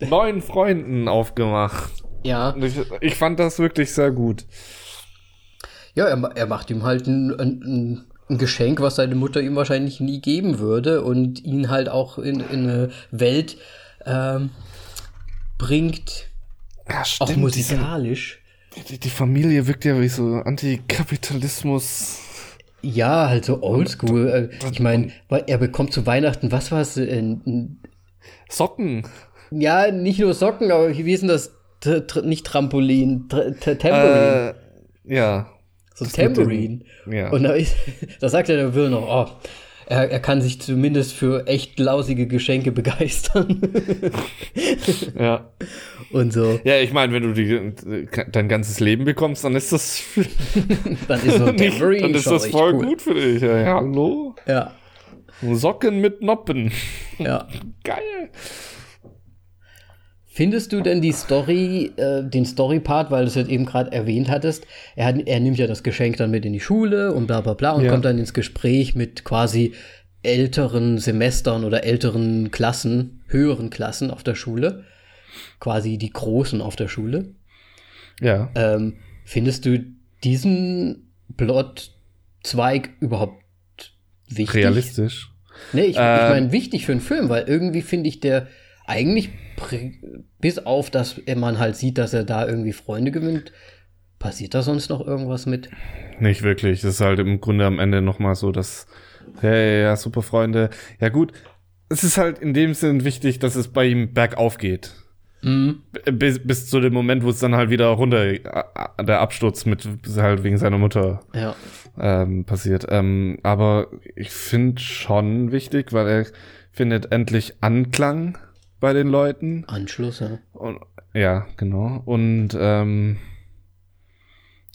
Speaker 2: neuen Freunden aufgemacht.
Speaker 1: Ja,
Speaker 2: Und ich, ich fand das wirklich sehr gut.
Speaker 1: ja er, er macht ihm halt ein, ein, ein- ein Geschenk, was seine Mutter ihm wahrscheinlich nie geben würde und ihn halt auch in, in eine Welt ähm, bringt,
Speaker 2: Ja,
Speaker 1: auch
Speaker 2: stimmt.
Speaker 1: musikalisch.
Speaker 2: Die, die Familie wirkt ja wie so Antikapitalismus.
Speaker 1: Ja, halt so oldschool. Äh, Ich meine, er bekommt zu Weihnachten, was war es? Äh,
Speaker 2: Socken.
Speaker 1: ja, nicht nur Socken, aber wie ist denn das? T nicht Trampolin, Tr T Tambourine.
Speaker 2: Äh, ja.
Speaker 1: so Tambourine.
Speaker 2: ja.
Speaker 1: Und da, ist, da sagt er der Will noch, oh, er, er kann sich zumindest für echt lausige Geschenke begeistern.
Speaker 2: Ja.
Speaker 1: Und so.
Speaker 2: Ja, ich meine, wenn du die, dein ganzes Leben bekommst, dann ist das,
Speaker 1: Dann ist so
Speaker 2: nicht, dann ist das voll
Speaker 1: cool.
Speaker 2: gut für dich. Ja, ja, hallo?
Speaker 1: Ja,
Speaker 2: Socken mit Noppen.
Speaker 1: ja.
Speaker 2: Geil.
Speaker 1: Findest du denn die Story, äh, den Story-Part, weil du es jetzt eben gerade erwähnt hattest, er, hat, er nimmt ja das Geschenk dann mit in die Schule und bla bla bla und
Speaker 2: Ja.
Speaker 1: kommt dann ins Gespräch mit quasi älteren Semestern oder älteren Klassen, höheren Klassen auf der Schule. Quasi die Großen auf der Schule.
Speaker 2: Ja.
Speaker 1: Ähm, findest du diesen Plot-Zweig überhaupt wichtig?
Speaker 2: Realistisch.
Speaker 1: Nee, ich, ich
Speaker 2: Ähm.
Speaker 1: meine, wichtig für einen Film, weil irgendwie finde ich der eigentlich, bis auf, dass man halt sieht, dass er da irgendwie Freunde gewinnt, passiert da sonst noch irgendwas mit?
Speaker 2: Nicht wirklich. Das ist halt im Grunde am Ende nochmal so, dass, hey, ja, super Freunde. Ja, gut. Es ist halt in dem Sinn wichtig, dass es bei ihm bergauf geht.
Speaker 1: Mhm.
Speaker 2: Bis, bis zu dem Moment, wo es dann halt wieder runter, der Absturz mit, halt wegen seiner Mutter
Speaker 1: Ja.
Speaker 2: ähm, passiert. Ähm, aber ich finde schon wichtig, weil er findet endlich Anklang bei den Leuten.
Speaker 1: Anschluss, ja.
Speaker 2: Und, ja, genau. Und ähm,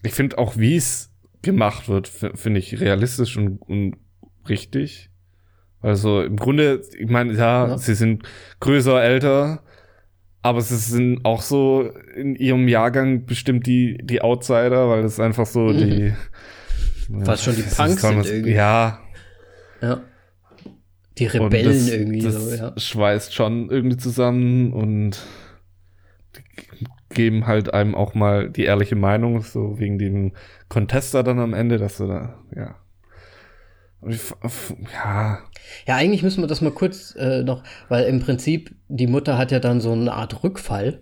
Speaker 2: ich finde auch, wie es gemacht wird, finde ich realistisch und, und richtig. Also im Grunde, ich meine, ja,
Speaker 1: Ja.
Speaker 2: sie sind größer, älter, aber sie sind auch so in ihrem Jahrgang bestimmt die, die Outsider, weil das einfach so
Speaker 1: Mhm.
Speaker 2: die.
Speaker 1: Fast schon die Punks sind
Speaker 2: was-
Speaker 1: irgendwie.
Speaker 2: Ja,
Speaker 1: Ja. Die Rebellen
Speaker 2: das,
Speaker 1: irgendwie
Speaker 2: das
Speaker 1: so, ja.
Speaker 2: schweißt schon irgendwie zusammen und geben halt einem auch mal die ehrliche Meinung, so wegen dem Contester dann am Ende, dass du da, ja. Ja,
Speaker 1: Ja, eigentlich müssen wir das mal kurz äh, noch, weil im Prinzip die Mutter hat ja dann so eine Art Rückfall.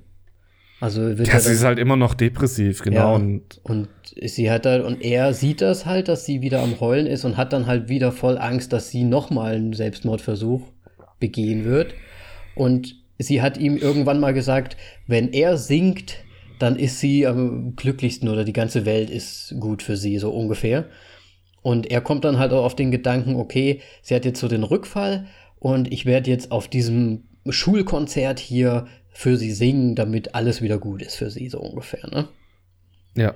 Speaker 1: Also wird
Speaker 2: ja,
Speaker 1: ja
Speaker 2: sie ist halt immer noch depressiv, genau.
Speaker 1: Ja.
Speaker 2: Und
Speaker 1: Und sie hat da, und er sieht das halt, dass sie wieder am Heulen ist und hat dann halt wieder voll Angst, dass sie nochmal einen Selbstmordversuch begehen wird. Und sie hat ihm irgendwann mal gesagt, wenn er singt, dann ist sie am glücklichsten oder die ganze Welt ist gut für sie, so ungefähr. Und er kommt dann halt auch auf den Gedanken, okay, sie hat jetzt so den Rückfall und ich werde jetzt auf diesem Schulkonzert hier für sie singen, damit alles wieder gut ist für sie, so ungefähr, ne?
Speaker 2: ja,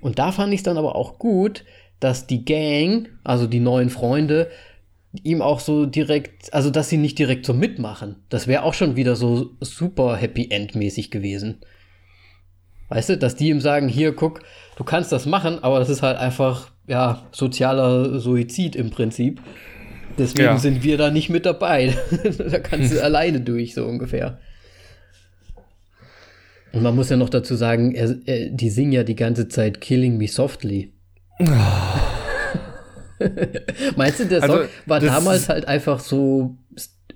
Speaker 1: Und da fand ich es dann aber auch gut, dass die Gang, also die neuen Freunde, ihm auch so direkt, also dass sie nicht direkt so mitmachen. Das wäre auch schon wieder so super Happy End mäßig gewesen. Weißt du, dass die ihm sagen, hier, guck, du kannst das machen, aber das ist halt einfach, ja, sozialer Suizid im Prinzip. Deswegen
Speaker 2: Ja.
Speaker 1: sind wir da nicht mit dabei. da kannst du alleine durch, so ungefähr. Und man muss ja noch dazu sagen, er, er, die singen ja die ganze Zeit Killing Me Softly. Meinst du, der Song
Speaker 2: Also,
Speaker 1: war damals halt einfach so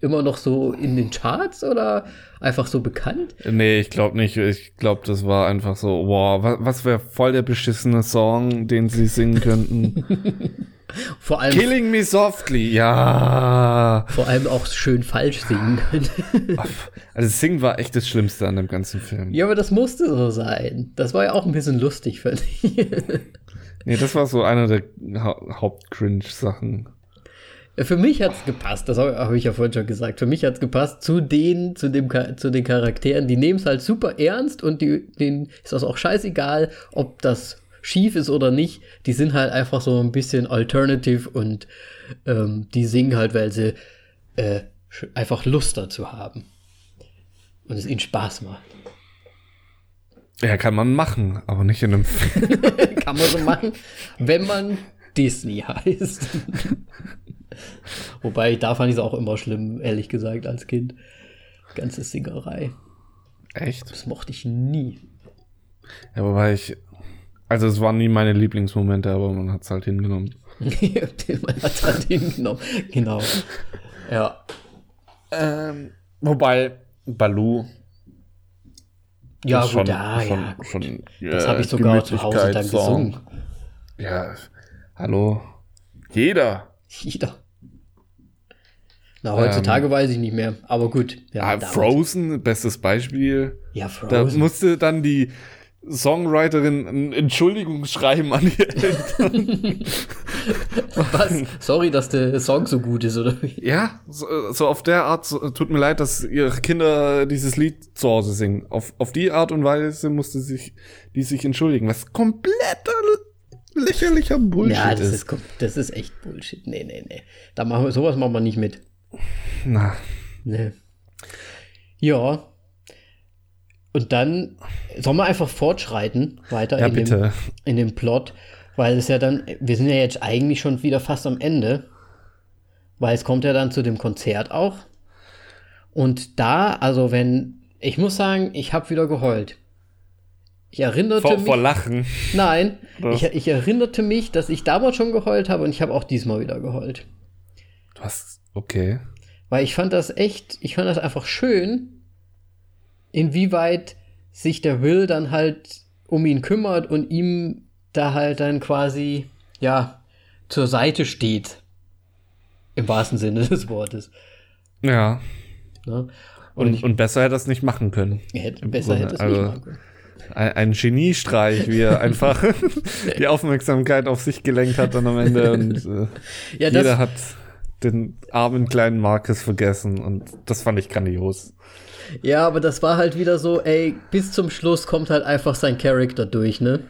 Speaker 1: immer noch so in den Charts oder einfach so bekannt?
Speaker 2: nee, ich glaube nicht. Ich glaube, das war einfach so, wow, was, was wäre voll der beschissene Song, den sie singen könnten.
Speaker 1: Vor allem,
Speaker 2: Killing Me Softly, ja.
Speaker 1: vor allem auch schön falsch singen können.
Speaker 2: Also Singen war echt das Schlimmste an dem ganzen Film.
Speaker 1: ja, aber das musste so sein. Das war ja auch ein bisschen lustig, finde ich.
Speaker 2: Nee, das war so einer der ha Haupt-Cringe-Sachen.
Speaker 1: Für mich hat's gepasst, das habe hab ich ja vorhin schon gesagt. Für mich hat's gepasst zu den, zu dem, zu den Charakteren. Die nehmen es halt super ernst und die, denen ist das auch scheißegal, ob das schief ist oder nicht. Die sind halt einfach so ein bisschen alternative und ähm, die singen halt, weil sie äh, einfach Lust dazu haben. Und es ihnen Spaß macht.
Speaker 2: Ja, kann man machen, aber nicht in einem Film.
Speaker 1: Kann man so machen, wenn man Disney heißt. Wobei, da fand ich es auch immer schlimm, ehrlich gesagt, als Kind. Ganze Singerei.
Speaker 2: Echt?
Speaker 1: Das mochte ich nie.
Speaker 2: Ja, wobei ich. Also, es waren nie meine Lieblingsmomente, aber man hat es halt hingenommen.
Speaker 1: man hat halt hingenommen. Genau. Ja.
Speaker 2: Ähm, wobei, Balu.
Speaker 1: Ja,
Speaker 2: ist
Speaker 1: gut, ja,
Speaker 2: schon,
Speaker 1: ja. Gut.
Speaker 2: Schon,
Speaker 1: Das
Speaker 2: äh,
Speaker 1: habe ich sogar zu Hause dann
Speaker 2: Gemütlichkeitssong.
Speaker 1: gesungen.
Speaker 2: Ja, hallo. Jeder.
Speaker 1: Jeder. Na, heutzutage weiß ich nicht mehr. Aber gut. Ja,
Speaker 2: Ah. Frozen, bestes Beispiel.
Speaker 1: Ja,
Speaker 2: Da
Speaker 1: Frozen.
Speaker 2: musste dann die Songwriterin ein Entschuldigungsschreiben an die Eltern.
Speaker 1: Was? Sorry, dass der Song so gut ist, oder
Speaker 2: ja, so, so auf der Art, so, tut mir leid, dass ihre Kinder dieses Lied zu Hause singen. Auf, auf die Art und Weise musste sich die sich entschuldigen, was kompletter lächerlicher Bullshit
Speaker 1: Ja, das
Speaker 2: ist.
Speaker 1: ist, das ist echt Bullshit. Nee, nee, nee. Da machen wir, sowas machen wir nicht mit.
Speaker 2: Na,
Speaker 1: Nee. Ja. Und dann sollen wir einfach fortschreiten weiter
Speaker 2: Ja,
Speaker 1: in, dem, in dem Plot, weil es ja dann, wir sind ja jetzt eigentlich schon wieder fast am Ende, weil es kommt ja dann zu dem Konzert auch. Und da, also wenn, ich muss sagen, ich habe wieder geheult. Ich erinnerte
Speaker 2: Vor,
Speaker 1: mich.
Speaker 2: vor Lachen.
Speaker 1: Nein, ich, ich erinnerte mich, dass ich damals schon geheult habe und ich habe auch diesmal wieder geheult.
Speaker 2: Du hast, okay.
Speaker 1: Weil ich fand das echt, ich fand das einfach schön, inwieweit sich der Will dann halt um ihn kümmert und ihm da halt dann quasi, ja, zur Seite steht. Im wahrsten Sinne des Wortes.
Speaker 2: Ja.
Speaker 1: Ne?
Speaker 2: Und,
Speaker 1: Und,
Speaker 2: und besser hätte er es nicht machen können.
Speaker 1: hätte, besser hätte es
Speaker 2: also-
Speaker 1: nicht machen können.
Speaker 2: Ein, ein Geniestreich, wie er einfach die Aufmerksamkeit auf sich gelenkt hat dann am Ende. Und äh,
Speaker 1: Ja,
Speaker 2: jeder hat den armen kleinen Marcus vergessen. Und das fand ich grandios.
Speaker 1: Ja, aber das war halt wieder so, ey, bis zum Schluss kommt halt einfach sein Charakter durch, ne?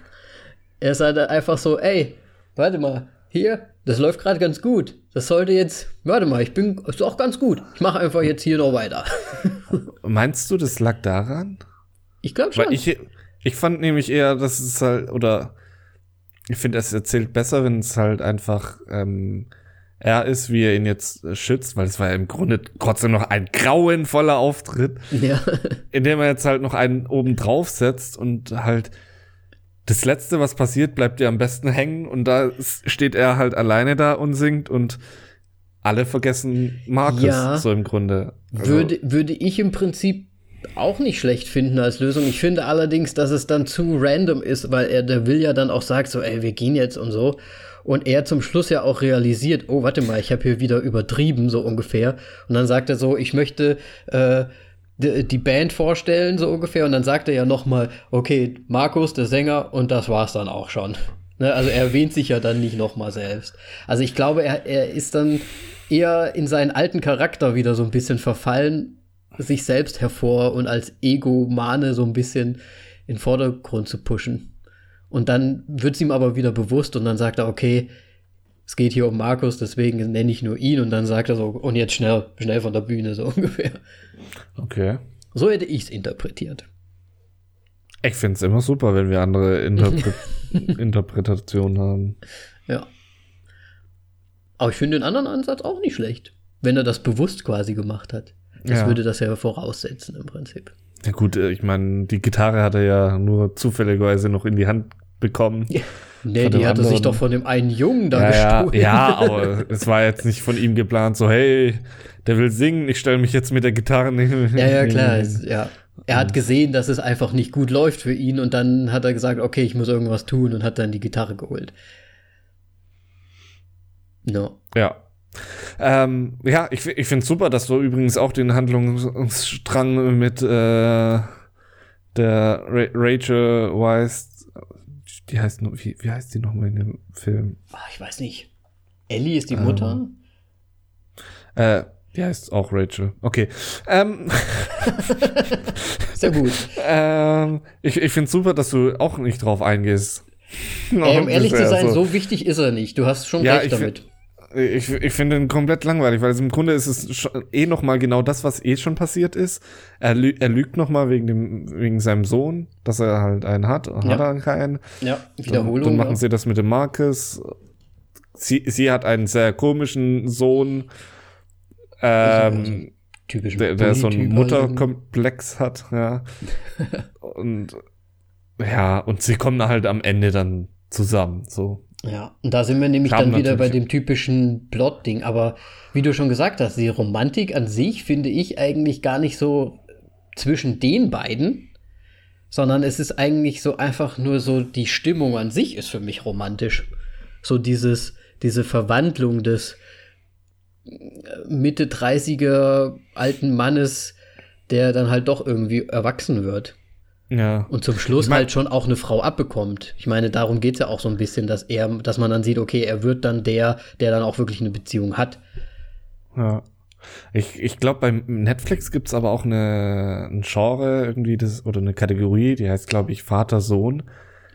Speaker 1: Er ist halt einfach so, ey, warte mal, hier, das läuft gerade ganz gut. Das sollte jetzt, warte mal, ich bin, ist auch ganz gut. Ich mache einfach jetzt hier noch weiter.
Speaker 2: Meinst du, das lag daran?
Speaker 1: Ich glaube schon.
Speaker 2: Weil ich, ich fand nämlich eher, dass es halt, oder ich finde, es erzählt besser, wenn es halt einfach ähm, er ist, wie er ihn jetzt äh, schützt, weil es war ja im Grunde trotzdem noch ein grauenvoller Auftritt,
Speaker 1: ja.
Speaker 2: indem er jetzt halt noch einen oben drauf setzt und halt das Letzte, was passiert, bleibt ja am besten hängen und da steht er halt alleine da und singt und alle vergessen Markus,
Speaker 1: Ja.
Speaker 2: so im Grunde. Also,
Speaker 1: würde, würde ich im Prinzip auch nicht schlecht finden als Lösung. Ich finde allerdings, dass es dann zu random ist, weil er, der will ja dann auch sagt, so, ey, wir gehen jetzt und so. Und er zum Schluss ja auch realisiert, oh, warte mal, ich habe hier wieder übertrieben, so ungefähr. Und dann sagt er so, ich möchte äh, die, Band vorstellen, so ungefähr. Und dann sagt er ja noch mal, okay, Markus, der Sänger, und das war's dann auch schon. Ne, also er erwähnt sich ja dann nicht noch mal selbst. Also ich glaube, er, er ist dann eher in seinen alten Charakter wieder so ein bisschen verfallen, sich selbst hervor und als Egomane so ein bisschen in den Vordergrund zu pushen. Und dann wird es ihm aber wieder bewusst und dann sagt er, okay, es geht hier um Markus, deswegen nenne ich nur ihn und dann sagt er so, und jetzt schnell, schnell von der Bühne, so ungefähr.
Speaker 2: Okay.
Speaker 1: So hätte ich es interpretiert.
Speaker 2: Ich finde es immer super, wenn wir andere Interpre Interpretationen haben.
Speaker 1: Ja. Aber ich finde den anderen Ansatz auch nicht schlecht, wenn er das bewusst quasi gemacht hat. Das
Speaker 2: Ja.
Speaker 1: würde das ja voraussetzen im Prinzip.
Speaker 2: Ja gut, äh, ich meine, die Gitarre hat er ja nur zufälligerweise noch in die Hand bekommen.
Speaker 1: Nee,
Speaker 2: Von
Speaker 1: die
Speaker 2: dem
Speaker 1: hat er sich
Speaker 2: anderen-
Speaker 1: doch von dem einen Jungen da
Speaker 2: Ja, ja,
Speaker 1: gestohlen.
Speaker 2: ja, aber es war jetzt nicht von ihm geplant, so, hey, der will singen, ich stelle mich jetzt mit der Gitarre neben.
Speaker 1: Ja, ja, klar. Es, ja. Er hat gesehen, dass es einfach nicht gut läuft für ihn und dann hat er gesagt, okay, ich muss irgendwas tun und hat dann die Gitarre geholt. No.
Speaker 2: Ja. Ähm, ja, ich, ich finde super, dass du übrigens auch den Handlungsstrang mit äh, der Ra Rachel Weisz, die heißt wie, wie heißt die nochmal in dem Film?
Speaker 1: Ah, ich weiß nicht. Ellie ist die
Speaker 2: Ähm.
Speaker 1: Mutter?
Speaker 2: Äh, die heißt auch Rachel. Okay. Ähm,
Speaker 1: Sehr gut.
Speaker 2: ähm, ich ich finde super, dass du auch nicht drauf eingehst.
Speaker 1: Ey, um ehrlich zu sein, so wichtig ist er nicht. Du hast schon
Speaker 2: Ja,
Speaker 1: recht damit.
Speaker 2: Ich, ich finde ihn komplett langweilig, weil im Grunde ist es eh noch mal genau das, was eh schon passiert ist. Er, lü er lügt noch mal wegen dem wegen seinem Sohn, dass er halt einen hat, hat
Speaker 1: Ja.
Speaker 2: er keinen.
Speaker 1: Ja,
Speaker 2: Dann,
Speaker 1: Wiederholung.
Speaker 2: dann machen
Speaker 1: ja.
Speaker 2: sie das mit dem Marcus. Sie, sie hat einen sehr komischen Sohn, ähm,
Speaker 1: Typisch
Speaker 2: der, der so einen
Speaker 1: Bully-Typ, also.
Speaker 2: Mutterkomplex hat, ja. und ja, und sie kommen halt am Ende dann zusammen, so.
Speaker 1: Ja, und da sind wir nämlich dann wieder bei dem typischen Plot-Ding. Aber wie du schon gesagt hast, die Romantik an sich finde ich eigentlich gar nicht so zwischen den beiden, sondern es ist eigentlich so einfach nur so, die Stimmung an sich ist für mich romantisch. So dieses, diese Verwandlung des äh, Mitte 30er alten Mannes, der dann halt doch irgendwie erwachsen wird.
Speaker 2: Ja.
Speaker 1: Und zum Schluss
Speaker 2: Ich mein-
Speaker 1: halt schon auch eine Frau abbekommt. Ich meine, darum geht's ja auch so ein bisschen, dass er, dass man dann sieht, okay, er wird dann der, der dann auch wirklich eine Beziehung hat.
Speaker 2: Ja. Ich, ich glaube, bei Netflix gibt's aber auch eine, ein Genre irgendwie das, oder eine Kategorie, die heißt, glaube ich, Vater-Sohn.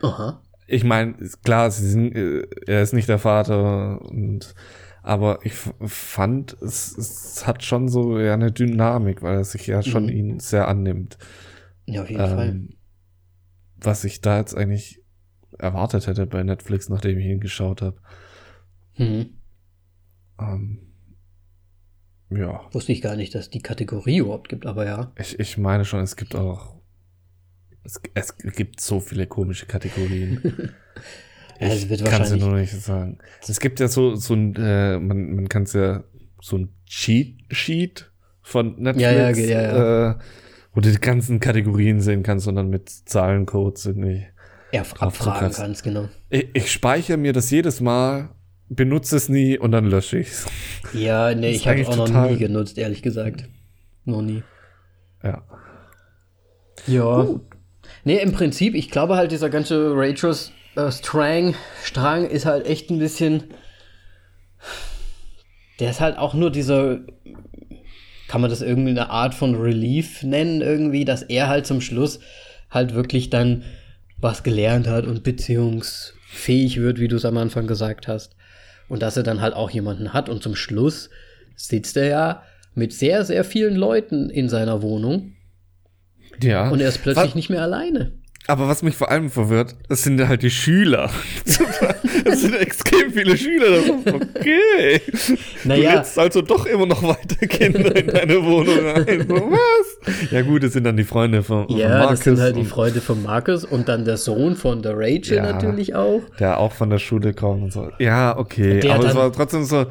Speaker 1: Aha.
Speaker 2: Ich meine, klar, sie sind, äh, er ist nicht der Vater und aber ich fand, es, es hat schon so ja, eine Dynamik, weil er sich ja schon
Speaker 1: Mhm.
Speaker 2: ihn sehr annimmt.
Speaker 1: Ja, auf jeden ähm, Fall.
Speaker 2: Was ich da jetzt eigentlich erwartet hätte bei Netflix, nachdem ich ihn geschaut habe. Mhm. Ähm, ja.
Speaker 1: Wusste ich gar nicht, dass die Kategorie überhaupt gibt, aber ja.
Speaker 2: Ich, ich meine schon, es gibt auch. Es, es gibt so viele komische Kategorien. ja, es wird kann ja nur nicht sagen. Es gibt ja so, so ein, äh, man, man kann es ja so ein Cheat Sheet von Netflix, ja, ja, ja, ja. Äh, wo du die ganzen Kategorien sehen kannst und dann mit Zahlencodes irgendwie.
Speaker 1: Ja, abfragen kannst, genau.
Speaker 2: Ich, ich speichere mir das jedes Mal benutze es nie und dann lösche ich es.
Speaker 1: Ja, nee, ich habe es auch noch nie genutzt, ehrlich gesagt. Noch nie.
Speaker 2: Ja.
Speaker 1: Ja. Gut. Nee, im Prinzip, ich glaube halt, dieser ganze Rachels äh, Strang, Strang ist halt echt ein bisschen. Der ist halt auch nur dieser. Kann man das irgendwie eine Art von Relief nennen, irgendwie, dass er halt zum Schluss halt wirklich dann was gelernt hat und beziehungsfähig wird, wie du es am Anfang gesagt hast. Und dass er dann halt auch jemanden hat. Und zum Schluss sitzt er ja mit sehr, sehr vielen Leuten in seiner Wohnung.
Speaker 2: Ja.
Speaker 1: Und er ist plötzlich was, nicht mehr alleine.
Speaker 2: Aber was mich vor allem verwirrt, das sind halt die Schüler. Das sind extrem viele Schüler. Okay. Naja. Du lädst also doch immer noch weiter Kinder in deine Wohnung ein. was? Ja gut, das sind dann die Freunde von,
Speaker 1: ja, von Marcus. Ja, das sind halt die Freunde von Markus und dann der Sohn von der Rachel ja, natürlich auch.
Speaker 2: Der auch von der Schule kommt und so. Ja, okay. Der Aber es war trotzdem so,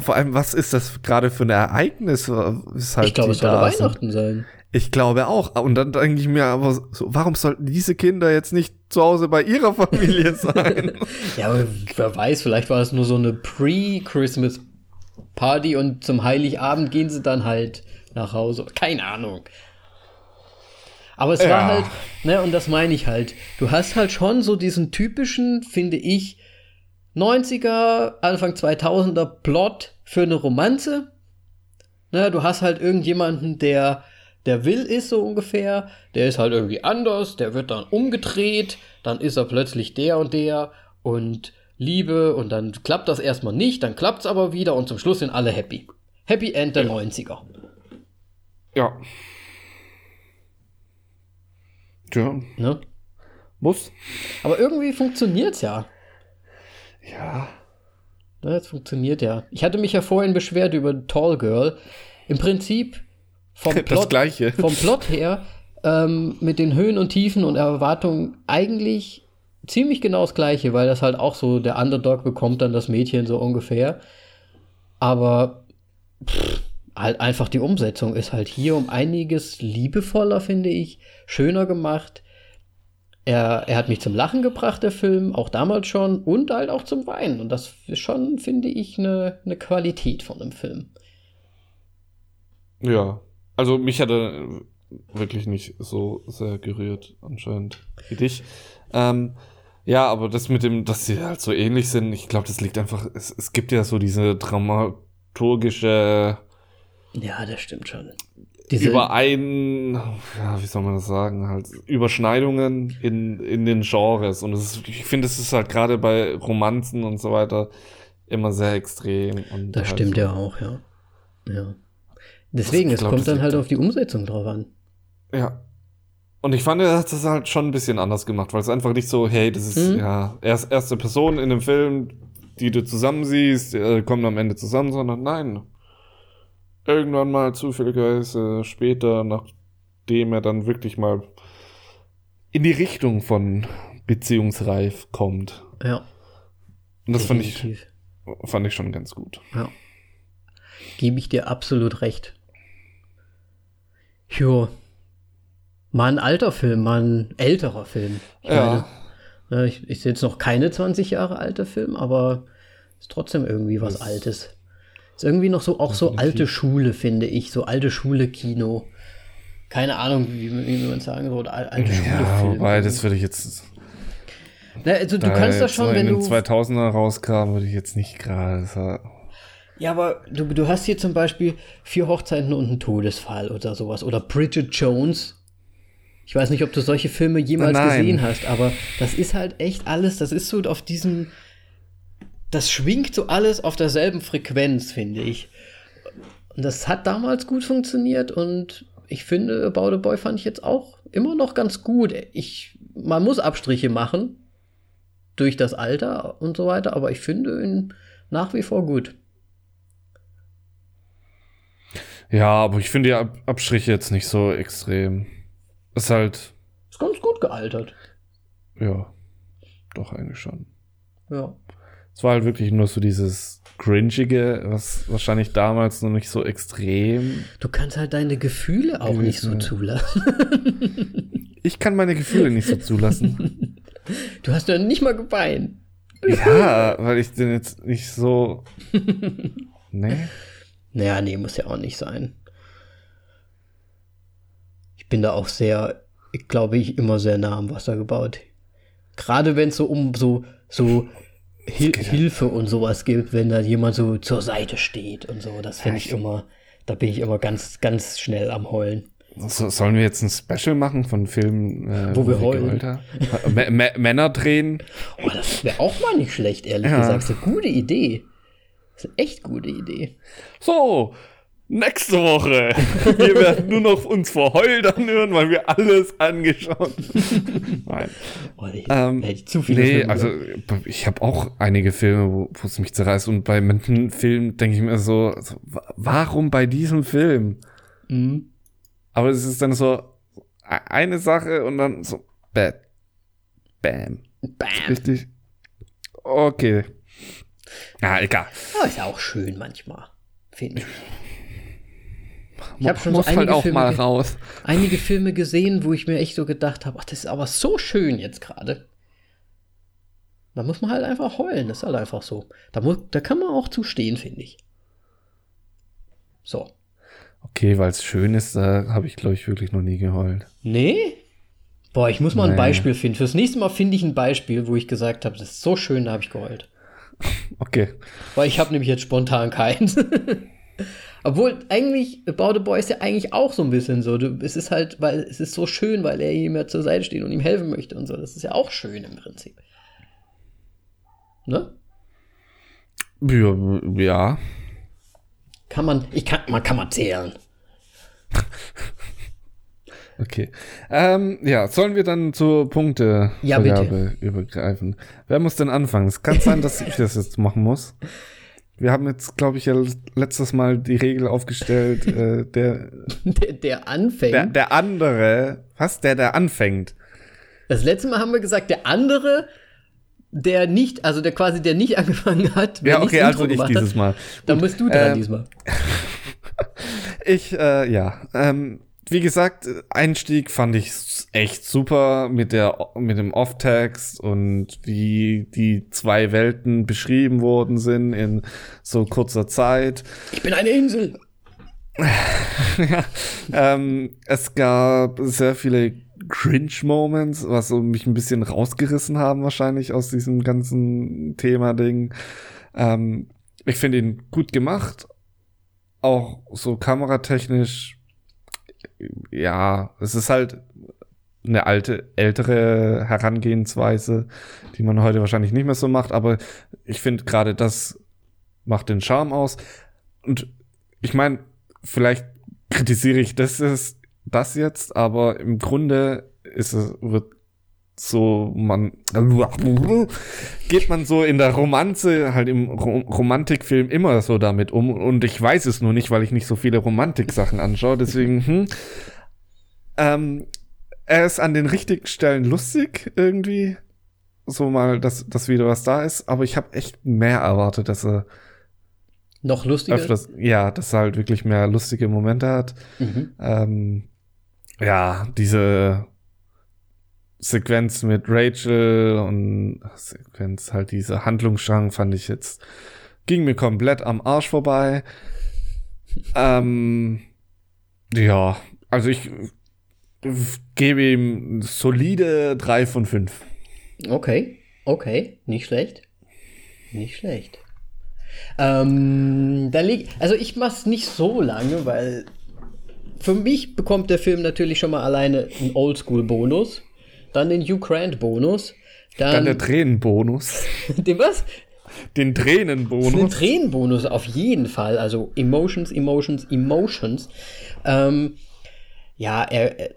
Speaker 2: vor allem, was ist das gerade für ein Ereignis?
Speaker 1: Halt ich glaube, es soll Weihnachten sein.
Speaker 2: Ich glaube auch. Und dann denke ich mir aber so, warum sollten diese Kinder jetzt nicht zu Hause bei ihrer Familie sein?
Speaker 1: ja, aber wer weiß, vielleicht war es nur so eine Pre-Christmas-Party und zum Heiligabend gehen sie dann halt nach Hause. Keine Ahnung. Aber es ja. war halt, ne, und das meine ich halt. Du hast halt schon so diesen typischen, finde ich, 90er, Anfang 2000er Plot für eine Romanze. Ne, du hast halt irgendjemanden, der der Will ist so ungefähr, der ist halt irgendwie anders, der wird dann umgedreht, dann ist er plötzlich der und der und Liebe und dann klappt das erstmal nicht, dann klappt es aber wieder und zum Schluss sind alle happy. Happy End der ja. 90er.
Speaker 2: Ja. Tja.
Speaker 1: Ne?
Speaker 2: Muss.
Speaker 1: Aber irgendwie funktioniert's ja.
Speaker 2: Ja.
Speaker 1: Ne, es funktioniert ja. Ich hatte mich ja vorhin beschwert über Tall Girl. Im Prinzip vom Plot,
Speaker 2: das Gleiche.
Speaker 1: Vom Plot her ähm, mit den Höhen und Tiefen und Erwartungen eigentlich ziemlich genau das Gleiche, weil das halt auch so, der Underdog bekommt dann das Mädchen so ungefähr. Aber pff, halt einfach die Umsetzung ist halt hier um einiges liebevoller, finde ich, schöner gemacht. Er, er hat mich zum Lachen gebracht, der Film, auch damals schon, und halt auch zum Weinen. Und das ist schon, finde ich, eine, eine Qualität von dem Film.
Speaker 2: Ja, also mich hat er wirklich nicht so sehr gerührt, anscheinend, wie dich. Ähm, ja, aber das mit dem, dass sie halt so ähnlich sind, ich glaube, das liegt einfach, es, es gibt ja so diese dramaturgische.
Speaker 1: Ja, das stimmt schon.
Speaker 2: Diese Überein, ja, wie soll man das sagen, halt Überschneidungen in, in den Genres. Und ist, ich finde, es ist halt gerade bei Romanzen und so weiter immer sehr extrem. Und
Speaker 1: das halt stimmt so. ja auch, ja. Ja. Deswegen, es kommt dann halt auf die Umsetzung drauf an.
Speaker 2: Ja. Und ich fand, er hat das halt schon ein bisschen anders gemacht, weil es einfach nicht so, hey, das ist mhm. ja erst, erste Person in dem Film, die du zusammen siehst, äh, kommen am Ende zusammen, sondern nein. Irgendwann mal zufälligerweise später, nachdem er dann wirklich mal in die Richtung von beziehungsreif kommt.
Speaker 1: Ja.
Speaker 2: Und das fand ich, fand ich schon ganz gut.
Speaker 1: Ja. Gebe ich dir absolut recht. Jo. Mal ein alter Film, mal ein älterer Film.
Speaker 2: Ich ja.
Speaker 1: Meine, ne, ich, ich sehe jetzt noch keine 20 Jahre alter Film, aber ist trotzdem irgendwie was das Altes. Ist irgendwie noch so, auch so alte Schule, finde ich. So alte Schule-Kino. Keine Ahnung, wie, wie man sagen soll. Alte
Speaker 2: Schule Ja, wobei, das würde ich jetzt.
Speaker 1: Na, also du kannst das schon, wenn du.
Speaker 2: 2000er rauskam, würde ich jetzt nicht gerade.
Speaker 1: Ja, aber du, du hast hier zum Beispiel vier Hochzeiten und einen Todesfall oder sowas. Oder Bridget Jones. Ich weiß nicht, ob du solche Filme jemals Nein. gesehen hast, aber das ist halt echt alles, das ist so auf diesem. Das schwingt so alles auf derselben Frequenz, finde ich. Und das hat damals gut funktioniert und ich finde, About a Boy fand ich jetzt auch immer noch ganz gut. Ich, man muss Abstriche machen durch das Alter und so weiter, aber ich finde ihn nach wie vor gut.
Speaker 2: Ja, aber ich finde die Ab Abstriche jetzt nicht so extrem. Ist halt.
Speaker 1: Ist ganz gut gealtert.
Speaker 2: Ja, doch eigentlich schon.
Speaker 1: Ja.
Speaker 2: Es war halt wirklich nur so dieses Cringige, was wahrscheinlich damals noch nicht so extrem.
Speaker 1: Du kannst halt deine Gefühle auch nicht so zulassen.
Speaker 2: ich kann meine Gefühle nicht so zulassen.
Speaker 1: Du hast ja nicht mal geweint.
Speaker 2: Ja, weil ich den jetzt nicht so. Nee.
Speaker 1: Naja, nee, muss ja auch nicht sein. Ich bin da auch sehr, ich glaube ich, immer sehr nah am Wasser gebaut. Gerade wenn es so um so, so Hil Hilfe und sowas gibt, wenn da jemand so zur Seite steht und so. Das finde ich immer, da bin ich immer ganz, ganz schnell am Heulen.
Speaker 2: So, sollen wir jetzt ein Special machen von Filmen,
Speaker 1: äh, wo, wo wir heulen?
Speaker 2: Männer drehen?
Speaker 1: Oh, das wäre auch mal nicht schlecht, ehrlich ja. gesagt. Das ist eine gute Idee. Das ist eine echt gute Idee.
Speaker 2: So, nächste Woche. wir werden nur noch uns vor Heul anhören, weil wir alles angeschaut Nein.
Speaker 1: Oh, ich, ähm, ich zu
Speaker 2: viele nee, Filme. also ich habe auch einige Filme, wo es mich zerreißt. Und bei manchen Filmen denke ich mir so, so, warum bei diesem Film? Mhm. Aber es ist dann so e-, eine Sache und dann so. Bam. Bam. Richtig. Okay. Ah, egal.
Speaker 1: Aber ist ja auch schön manchmal, finde ich.
Speaker 2: Ich habe schon so einige, halt Filme, raus.
Speaker 1: einige Filme gesehen, wo ich mir echt so gedacht habe, ach, das ist aber so schön jetzt gerade. Da muss man halt einfach heulen, das ist halt einfach so. Da, muss, da kann man auch zustehen, finde ich. So.
Speaker 2: Okay, weil es schön ist, da habe ich, glaube ich, wirklich noch nie geheult.
Speaker 1: Nee? Boah, ich muss mal ein Beispiel finden. Fürs nächste Mal finde ich ein Beispiel, wo ich gesagt habe, das ist so schön, da habe ich geheult.
Speaker 2: Okay.
Speaker 1: Weil ich habe nämlich jetzt spontan keins. Obwohl eigentlich About the Boy ist ja eigentlich auch so ein bisschen so. Du, es ist halt, weil es ist so schön, weil er ihm ja zur Seite steht und ihm helfen möchte und so. Das ist ja auch schön im Prinzip. Ne?
Speaker 2: Ja. ja.
Speaker 1: Kann man, ich kann, man kann mal zählen.
Speaker 2: Okay. Ähm, ja, sollen wir dann zur Punkte
Speaker 1: ja,
Speaker 2: übergreifen? Wer muss denn anfangen? Es kann sein, dass ich das jetzt machen muss. Wir haben jetzt, glaube ich, ja letztes Mal die Regel aufgestellt, äh, der,
Speaker 1: der, der anfängt.
Speaker 2: Der, der andere, was? Der, der anfängt.
Speaker 1: Das letzte Mal haben wir gesagt, der andere, der nicht, also der quasi, der nicht angefangen hat.
Speaker 2: Ja, okay, also ich dieses Mal.
Speaker 1: Dann bist du dran ähm, diesmal.
Speaker 2: ich, äh, ja, ähm, wie gesagt, Einstieg fand ich echt super mit der mit dem Off-Text und wie die zwei Welten beschrieben worden sind in so kurzer Zeit.
Speaker 1: Ich bin eine Insel.
Speaker 2: ja, ähm, es gab sehr viele Cringe-Moments, was so mich ein bisschen rausgerissen haben wahrscheinlich aus diesem ganzen Thema-Ding. Ähm, ich finde ihn gut gemacht, auch so kameratechnisch ja, es ist halt eine alte, ältere Herangehensweise, die man heute wahrscheinlich nicht mehr so macht, aber ich finde gerade das macht den Charme aus. Und ich meine, vielleicht kritisiere ich das, ist, das jetzt, aber im Grunde ist es, wird so, man, geht man so in der Romanze, halt im Rom Romantikfilm immer so damit um. Und ich weiß es nur nicht, weil ich nicht so viele Romantik-Sachen anschaue, deswegen, hm, ähm, er ist an den richtigen Stellen lustig irgendwie, so mal, dass, dass wieder was da ist, aber ich habe echt mehr erwartet, dass er
Speaker 1: noch lustiger? öfters,
Speaker 2: ja, dass er halt wirklich mehr lustige Momente hat. Mhm. Ähm, ja, diese Sequenz mit Rachel und Sequenz halt diese Handlungsstrang fand ich jetzt ging mir komplett am Arsch vorbei. Ähm, ja, also ich gebe ihm solide drei von fünf.
Speaker 1: Okay, okay, nicht schlecht. Nicht schlecht. Ähm, da liegt, also ich mach's nicht so lange, weil für mich bekommt der Film natürlich schon mal alleine einen Oldschool-Bonus dann den Hugh Grant-Bonus.
Speaker 2: Dann, dann der Tränenbonus.
Speaker 1: den was?
Speaker 2: Den Tränenbonus. Den
Speaker 1: Tränenbonus auf jeden Fall. Also Emotions, Emotions, Emotions. Ähm, ja, er,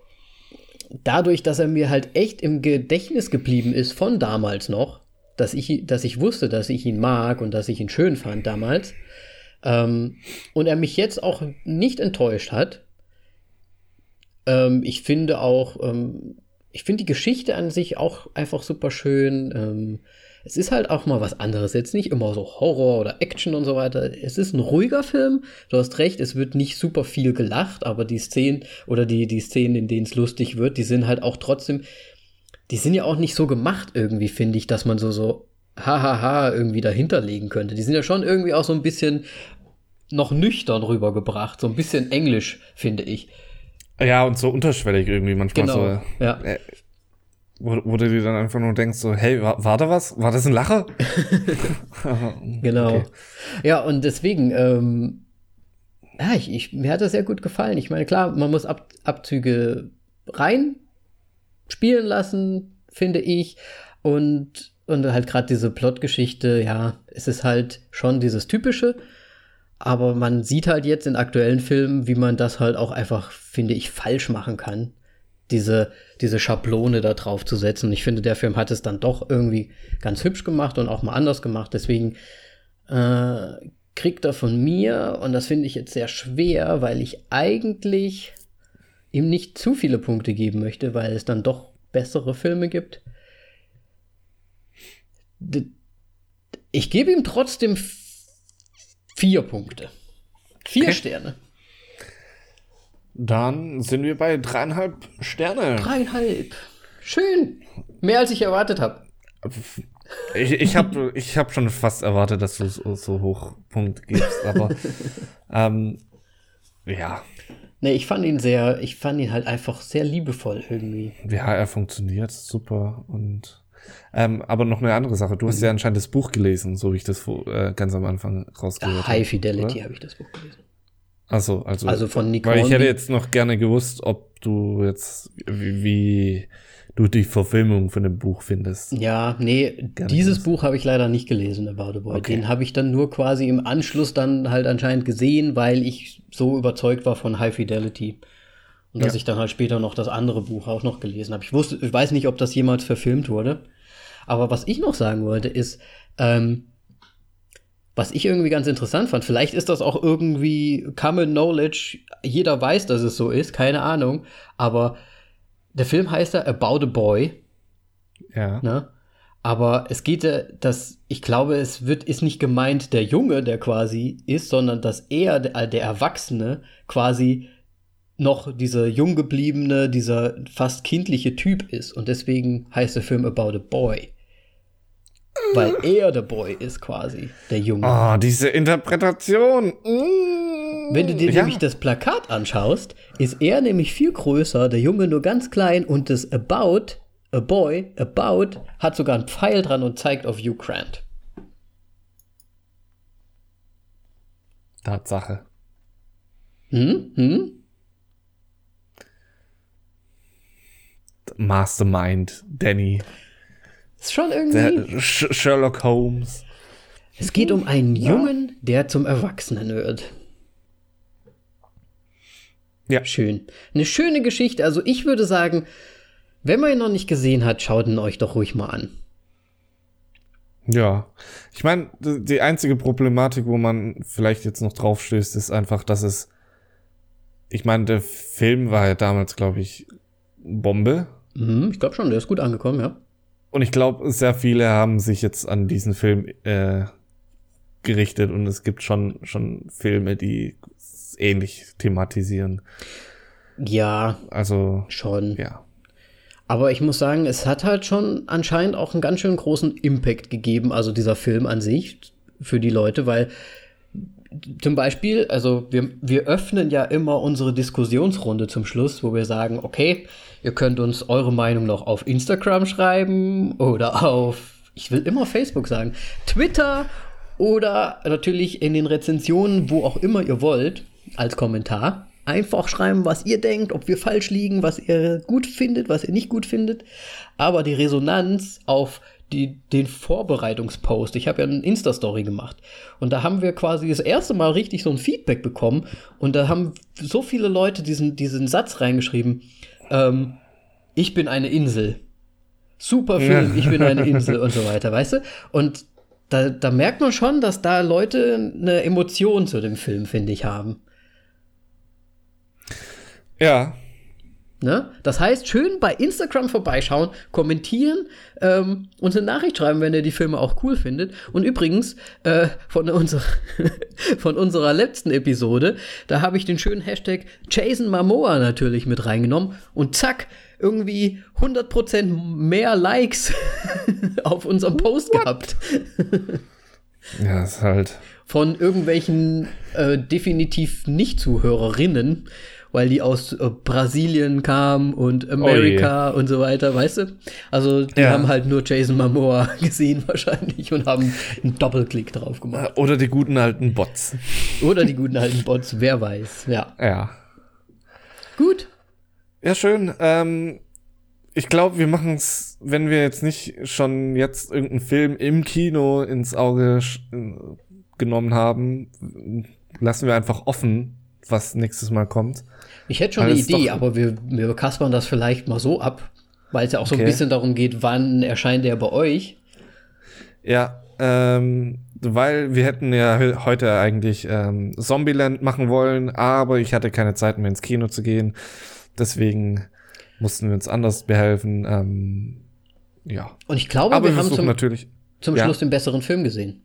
Speaker 1: dadurch, dass er mir halt echt im Gedächtnis geblieben ist von damals noch, dass ich, dass ich wusste, dass ich ihn mag und dass ich ihn schön fand damals, ähm, und er mich jetzt auch nicht enttäuscht hat. Ähm, ich finde auch, ähm, ich finde die Geschichte an sich auch einfach super schön. Ähm, es ist halt auch mal was anderes. Jetzt nicht immer so Horror oder Action und so weiter. Es ist ein ruhiger Film. Du hast recht, es wird nicht super viel gelacht, aber die Szenen oder die, die Szenen, in denen es lustig wird, die sind halt auch trotzdem, die sind ja auch nicht so gemacht irgendwie, finde ich, dass man so, so hahaha irgendwie dahinter legen könnte. Die sind ja schon irgendwie auch so ein bisschen noch nüchtern rübergebracht. So ein bisschen englisch, finde ich.
Speaker 2: Ja, und so unterschwellig irgendwie manchmal
Speaker 1: Genau,
Speaker 2: so.
Speaker 1: ja.
Speaker 2: Äh, wo, wo du dir dann einfach nur denkst, so, hey, war, war da was? War das ein Lacher?
Speaker 1: Genau.
Speaker 2: Okay.
Speaker 1: Ja, und deswegen, ähm, ja, ich, ich, mir hat das sehr gut gefallen. Ich meine, klar, man muss Ab, Abzüge rein spielen lassen, finde ich. Und, und halt gerade diese Plotgeschichte, ja, es ist halt schon dieses typische. Aber man sieht halt jetzt in aktuellen Filmen, wie man das halt auch einfach, finde ich, falsch machen kann. Diese, diese Schablone da drauf zu setzen. Und ich finde, der Film hat es dann doch irgendwie ganz hübsch gemacht und auch mal anders gemacht. Deswegen äh, kriegt er von mir, und das finde ich jetzt sehr schwer, weil ich eigentlich ihm nicht zu viele Punkte geben möchte, weil es dann doch bessere Filme gibt. Ich gebe ihm trotzdem vier Punkte. Vier
Speaker 2: Okay.
Speaker 1: Sterne.
Speaker 2: Dann sind wir bei dreieinhalb Sterne.
Speaker 1: Dreieinhalb. Schön. Mehr als ich erwartet habe.
Speaker 2: Ich, ich habe ich hab schon fast erwartet, dass du so, so hoch Punkt gibst, aber ähm, ja,
Speaker 1: Nee, ich fand ihn sehr, ich fand ihn halt einfach sehr liebevoll irgendwie.
Speaker 2: ja, er funktioniert super und ähm, aber noch eine andere Sache. Du hast ja anscheinend das Buch gelesen, so wie ich das äh, ganz am Anfang rausgehört
Speaker 1: High
Speaker 2: habe.
Speaker 1: Fidelity
Speaker 2: oder?
Speaker 1: habe ich das Buch gelesen.
Speaker 2: Also, also,
Speaker 1: Also von Nick
Speaker 2: weil ich hätte jetzt noch gerne gewusst, ob du jetzt wie, wie du die Verfilmung von dem Buch findest.
Speaker 1: Ja, nee,
Speaker 2: Gerne
Speaker 1: dieses
Speaker 2: das.
Speaker 1: Buch habe ich leider nicht gelesen, About a Boy.
Speaker 2: Okay.
Speaker 1: Den habe ich dann nur quasi im Anschluss dann halt anscheinend gesehen, weil ich so überzeugt war von High Fidelity. Und dass
Speaker 2: Ja.
Speaker 1: ich dann halt später noch das andere Buch auch noch gelesen habe. Ich wusste, ich weiß nicht, ob das jemals verfilmt wurde. Aber was ich noch sagen wollte, ist, ähm, was ich irgendwie ganz interessant fand, vielleicht ist das auch irgendwie Common Knowledge, jeder weiß, dass es so ist, keine Ahnung, aber der Film heißt ja About a Boy,
Speaker 2: Ja.
Speaker 1: ne? Aber es geht ja, dass ich glaube, es wird ist nicht gemeint der Junge, der quasi ist, sondern dass er der, der Erwachsene quasi noch dieser jung gebliebene, dieser fast kindliche Typ ist und deswegen heißt der Film About a Boy. Weil er der Boy ist quasi, der Junge.
Speaker 2: Ah, diese Interpretation. Mm.
Speaker 1: Wenn du dir
Speaker 2: ja.
Speaker 1: nämlich das Plakat anschaust, ist er nämlich viel größer, der Junge nur ganz klein und das About, a Boy, About, hat sogar einen Pfeil dran und zeigt auf Hugh Grant.
Speaker 2: Tatsache.
Speaker 1: Hm? Hm?
Speaker 2: Mastermind, Danny,
Speaker 1: Ist schon irgendwie.
Speaker 2: der Sh Sherlock Holmes.
Speaker 1: Es geht um einen Jungen, der zum Erwachsenen wird.
Speaker 2: Ja.
Speaker 1: Schön. Eine schöne Geschichte. Also ich würde sagen, wenn man ihn noch nicht gesehen hat, schaut ihn euch doch ruhig mal an.
Speaker 2: Ja. Ich meine, die die einzige Problematik, wo man vielleicht jetzt noch drauf stößt, ist einfach, dass es. Ich meine, der Film war ja damals, glaube ich, Bombe.
Speaker 1: Mhm, ich glaube schon, der ist gut angekommen, ja.
Speaker 2: Und ich glaube, sehr viele haben sich jetzt an diesen Film äh, gerichtet und es gibt schon, schon Filme, die ähnlich thematisieren.
Speaker 1: Ja,
Speaker 2: Also,
Speaker 1: schon.
Speaker 2: ja.
Speaker 1: Aber ich muss sagen, es hat halt schon anscheinend auch einen ganz schön großen Impact gegeben, also dieser Film an sich, für die Leute, weil zum Beispiel, also wir, wir öffnen ja immer unsere Diskussionsrunde zum Schluss, wo wir sagen, okay, ihr könnt uns eure Meinung noch auf Instagram schreiben oder auf, ich will immer Facebook sagen, Twitter oder natürlich in den Rezensionen, wo auch immer ihr wollt, als Kommentar. Einfach schreiben, was ihr denkt, ob wir falsch liegen, was ihr gut findet, was ihr nicht gut findet. Aber die Resonanz auf die, den Vorbereitungspost. Ich habe ja eine Insta-Story gemacht. Und da haben wir quasi das erste Mal richtig so ein Feedback bekommen. Und da haben so viele Leute diesen, diesen Satz reingeschrieben. Ähm, ich bin eine Insel. Super Film, ich bin eine Insel und so weiter, weißt du? Und da, da merkt man schon, dass da Leute eine Emotion zu dem Film, finde ich, haben.
Speaker 2: Ja,
Speaker 1: Ne? Das heißt, schön bei Instagram vorbeischauen, kommentieren, ähm, uns eine Nachricht schreiben, wenn ihr die Filme auch cool findet. Und übrigens, äh, von, unserer von unserer letzten Episode, da habe ich den schönen Hashtag Jason Momoa natürlich mit reingenommen. Und zack, irgendwie 100% mehr Likes auf unserem Post What? gehabt.
Speaker 2: ja, ist halt.
Speaker 1: Von irgendwelchen äh, definitiv Nicht-Zuhörerinnen weil die aus äh, Brasilien kamen und Amerika oh und so weiter, weißt du? Also die ja. haben halt nur Jason Momoa gesehen wahrscheinlich und haben einen Doppelklick drauf gemacht.
Speaker 2: Oder die guten alten Bots.
Speaker 1: Oder die guten alten Bots, wer weiß, ja.
Speaker 2: Ja.
Speaker 1: Gut.
Speaker 2: Ja, schön. Ähm, ich glaube, wir machen es, wenn wir jetzt nicht schon jetzt irgendeinen Film im Kino ins Auge äh, genommen haben, lassen wir einfach offen, was nächstes Mal kommt.
Speaker 1: Ich hätte schon eine Idee, aber wir, wir kaspern das vielleicht mal so ab, weil es ja auch so okay. ein bisschen darum geht, wann erscheint der bei euch.
Speaker 2: Ja, ähm, weil wir hätten ja heute eigentlich ähm, Zombieland machen wollen, aber ich hatte keine Zeit mehr ins Kino zu gehen. Deswegen mussten wir uns anders behelfen. Ähm, ja.
Speaker 1: Und ich glaube,
Speaker 2: aber
Speaker 1: wir, wir haben zum,
Speaker 2: natürlich,
Speaker 1: zum ja. Schluss den besseren Film gesehen.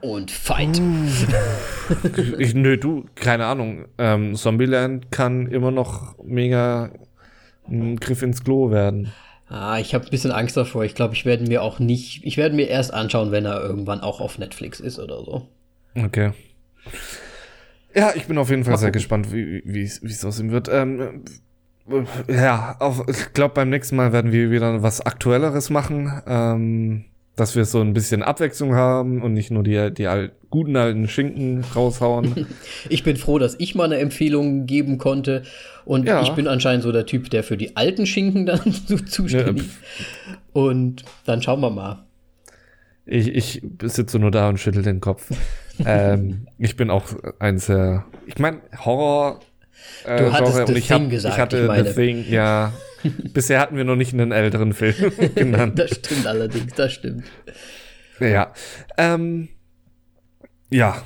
Speaker 1: Und Fight.
Speaker 2: ich, nö, du, keine Ahnung. Ähm, Zombieland kann immer noch mega ein Griff ins Klo werden.
Speaker 1: Ah, ich habe ein bisschen Angst davor. Ich glaube, ich werde mir auch nicht, ich werde mir erst anschauen, wenn er irgendwann auch auf Netflix ist oder so.
Speaker 2: Okay. Ja, ich bin auf jeden Fall Mach sehr gucken. gespannt, wie es aussehen wird. Ähm, ja, auf, ich glaube, beim nächsten Mal werden wir wieder was Aktuelleres machen. Ähm, dass wir so ein bisschen Abwechslung haben und nicht nur die, die alt, guten alten Schinken raushauen.
Speaker 1: ich bin froh, dass ich mal eine Empfehlung geben konnte. Und ja. ich bin anscheinend so der Typ, der für die alten Schinken dann zuständig ist. Ja. Und dann schauen wir mal.
Speaker 2: Ich, ich sitze nur da und schüttel den Kopf. ähm, ich bin auch ein sehr. Ich meine, Horror.
Speaker 1: Äh, du hattest Genre, The ich Thing hab, gesagt.
Speaker 2: Ich hatte ich meine. The Thing, ja. Bisher hatten wir noch nicht einen älteren Film genannt.
Speaker 1: das stimmt allerdings, das stimmt.
Speaker 2: Ja. Ähm, ja.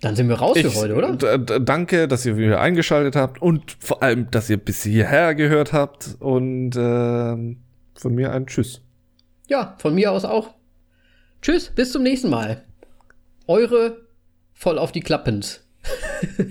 Speaker 1: Dann sind wir raus ich, für heute, oder?
Speaker 2: Danke, dass ihr wieder eingeschaltet habt und vor allem, dass ihr bis hierher gehört habt. Und äh, von mir ein Tschüss.
Speaker 1: Ja, von mir aus auch. Tschüss, bis zum nächsten Mal. Eure voll auf die Klappens.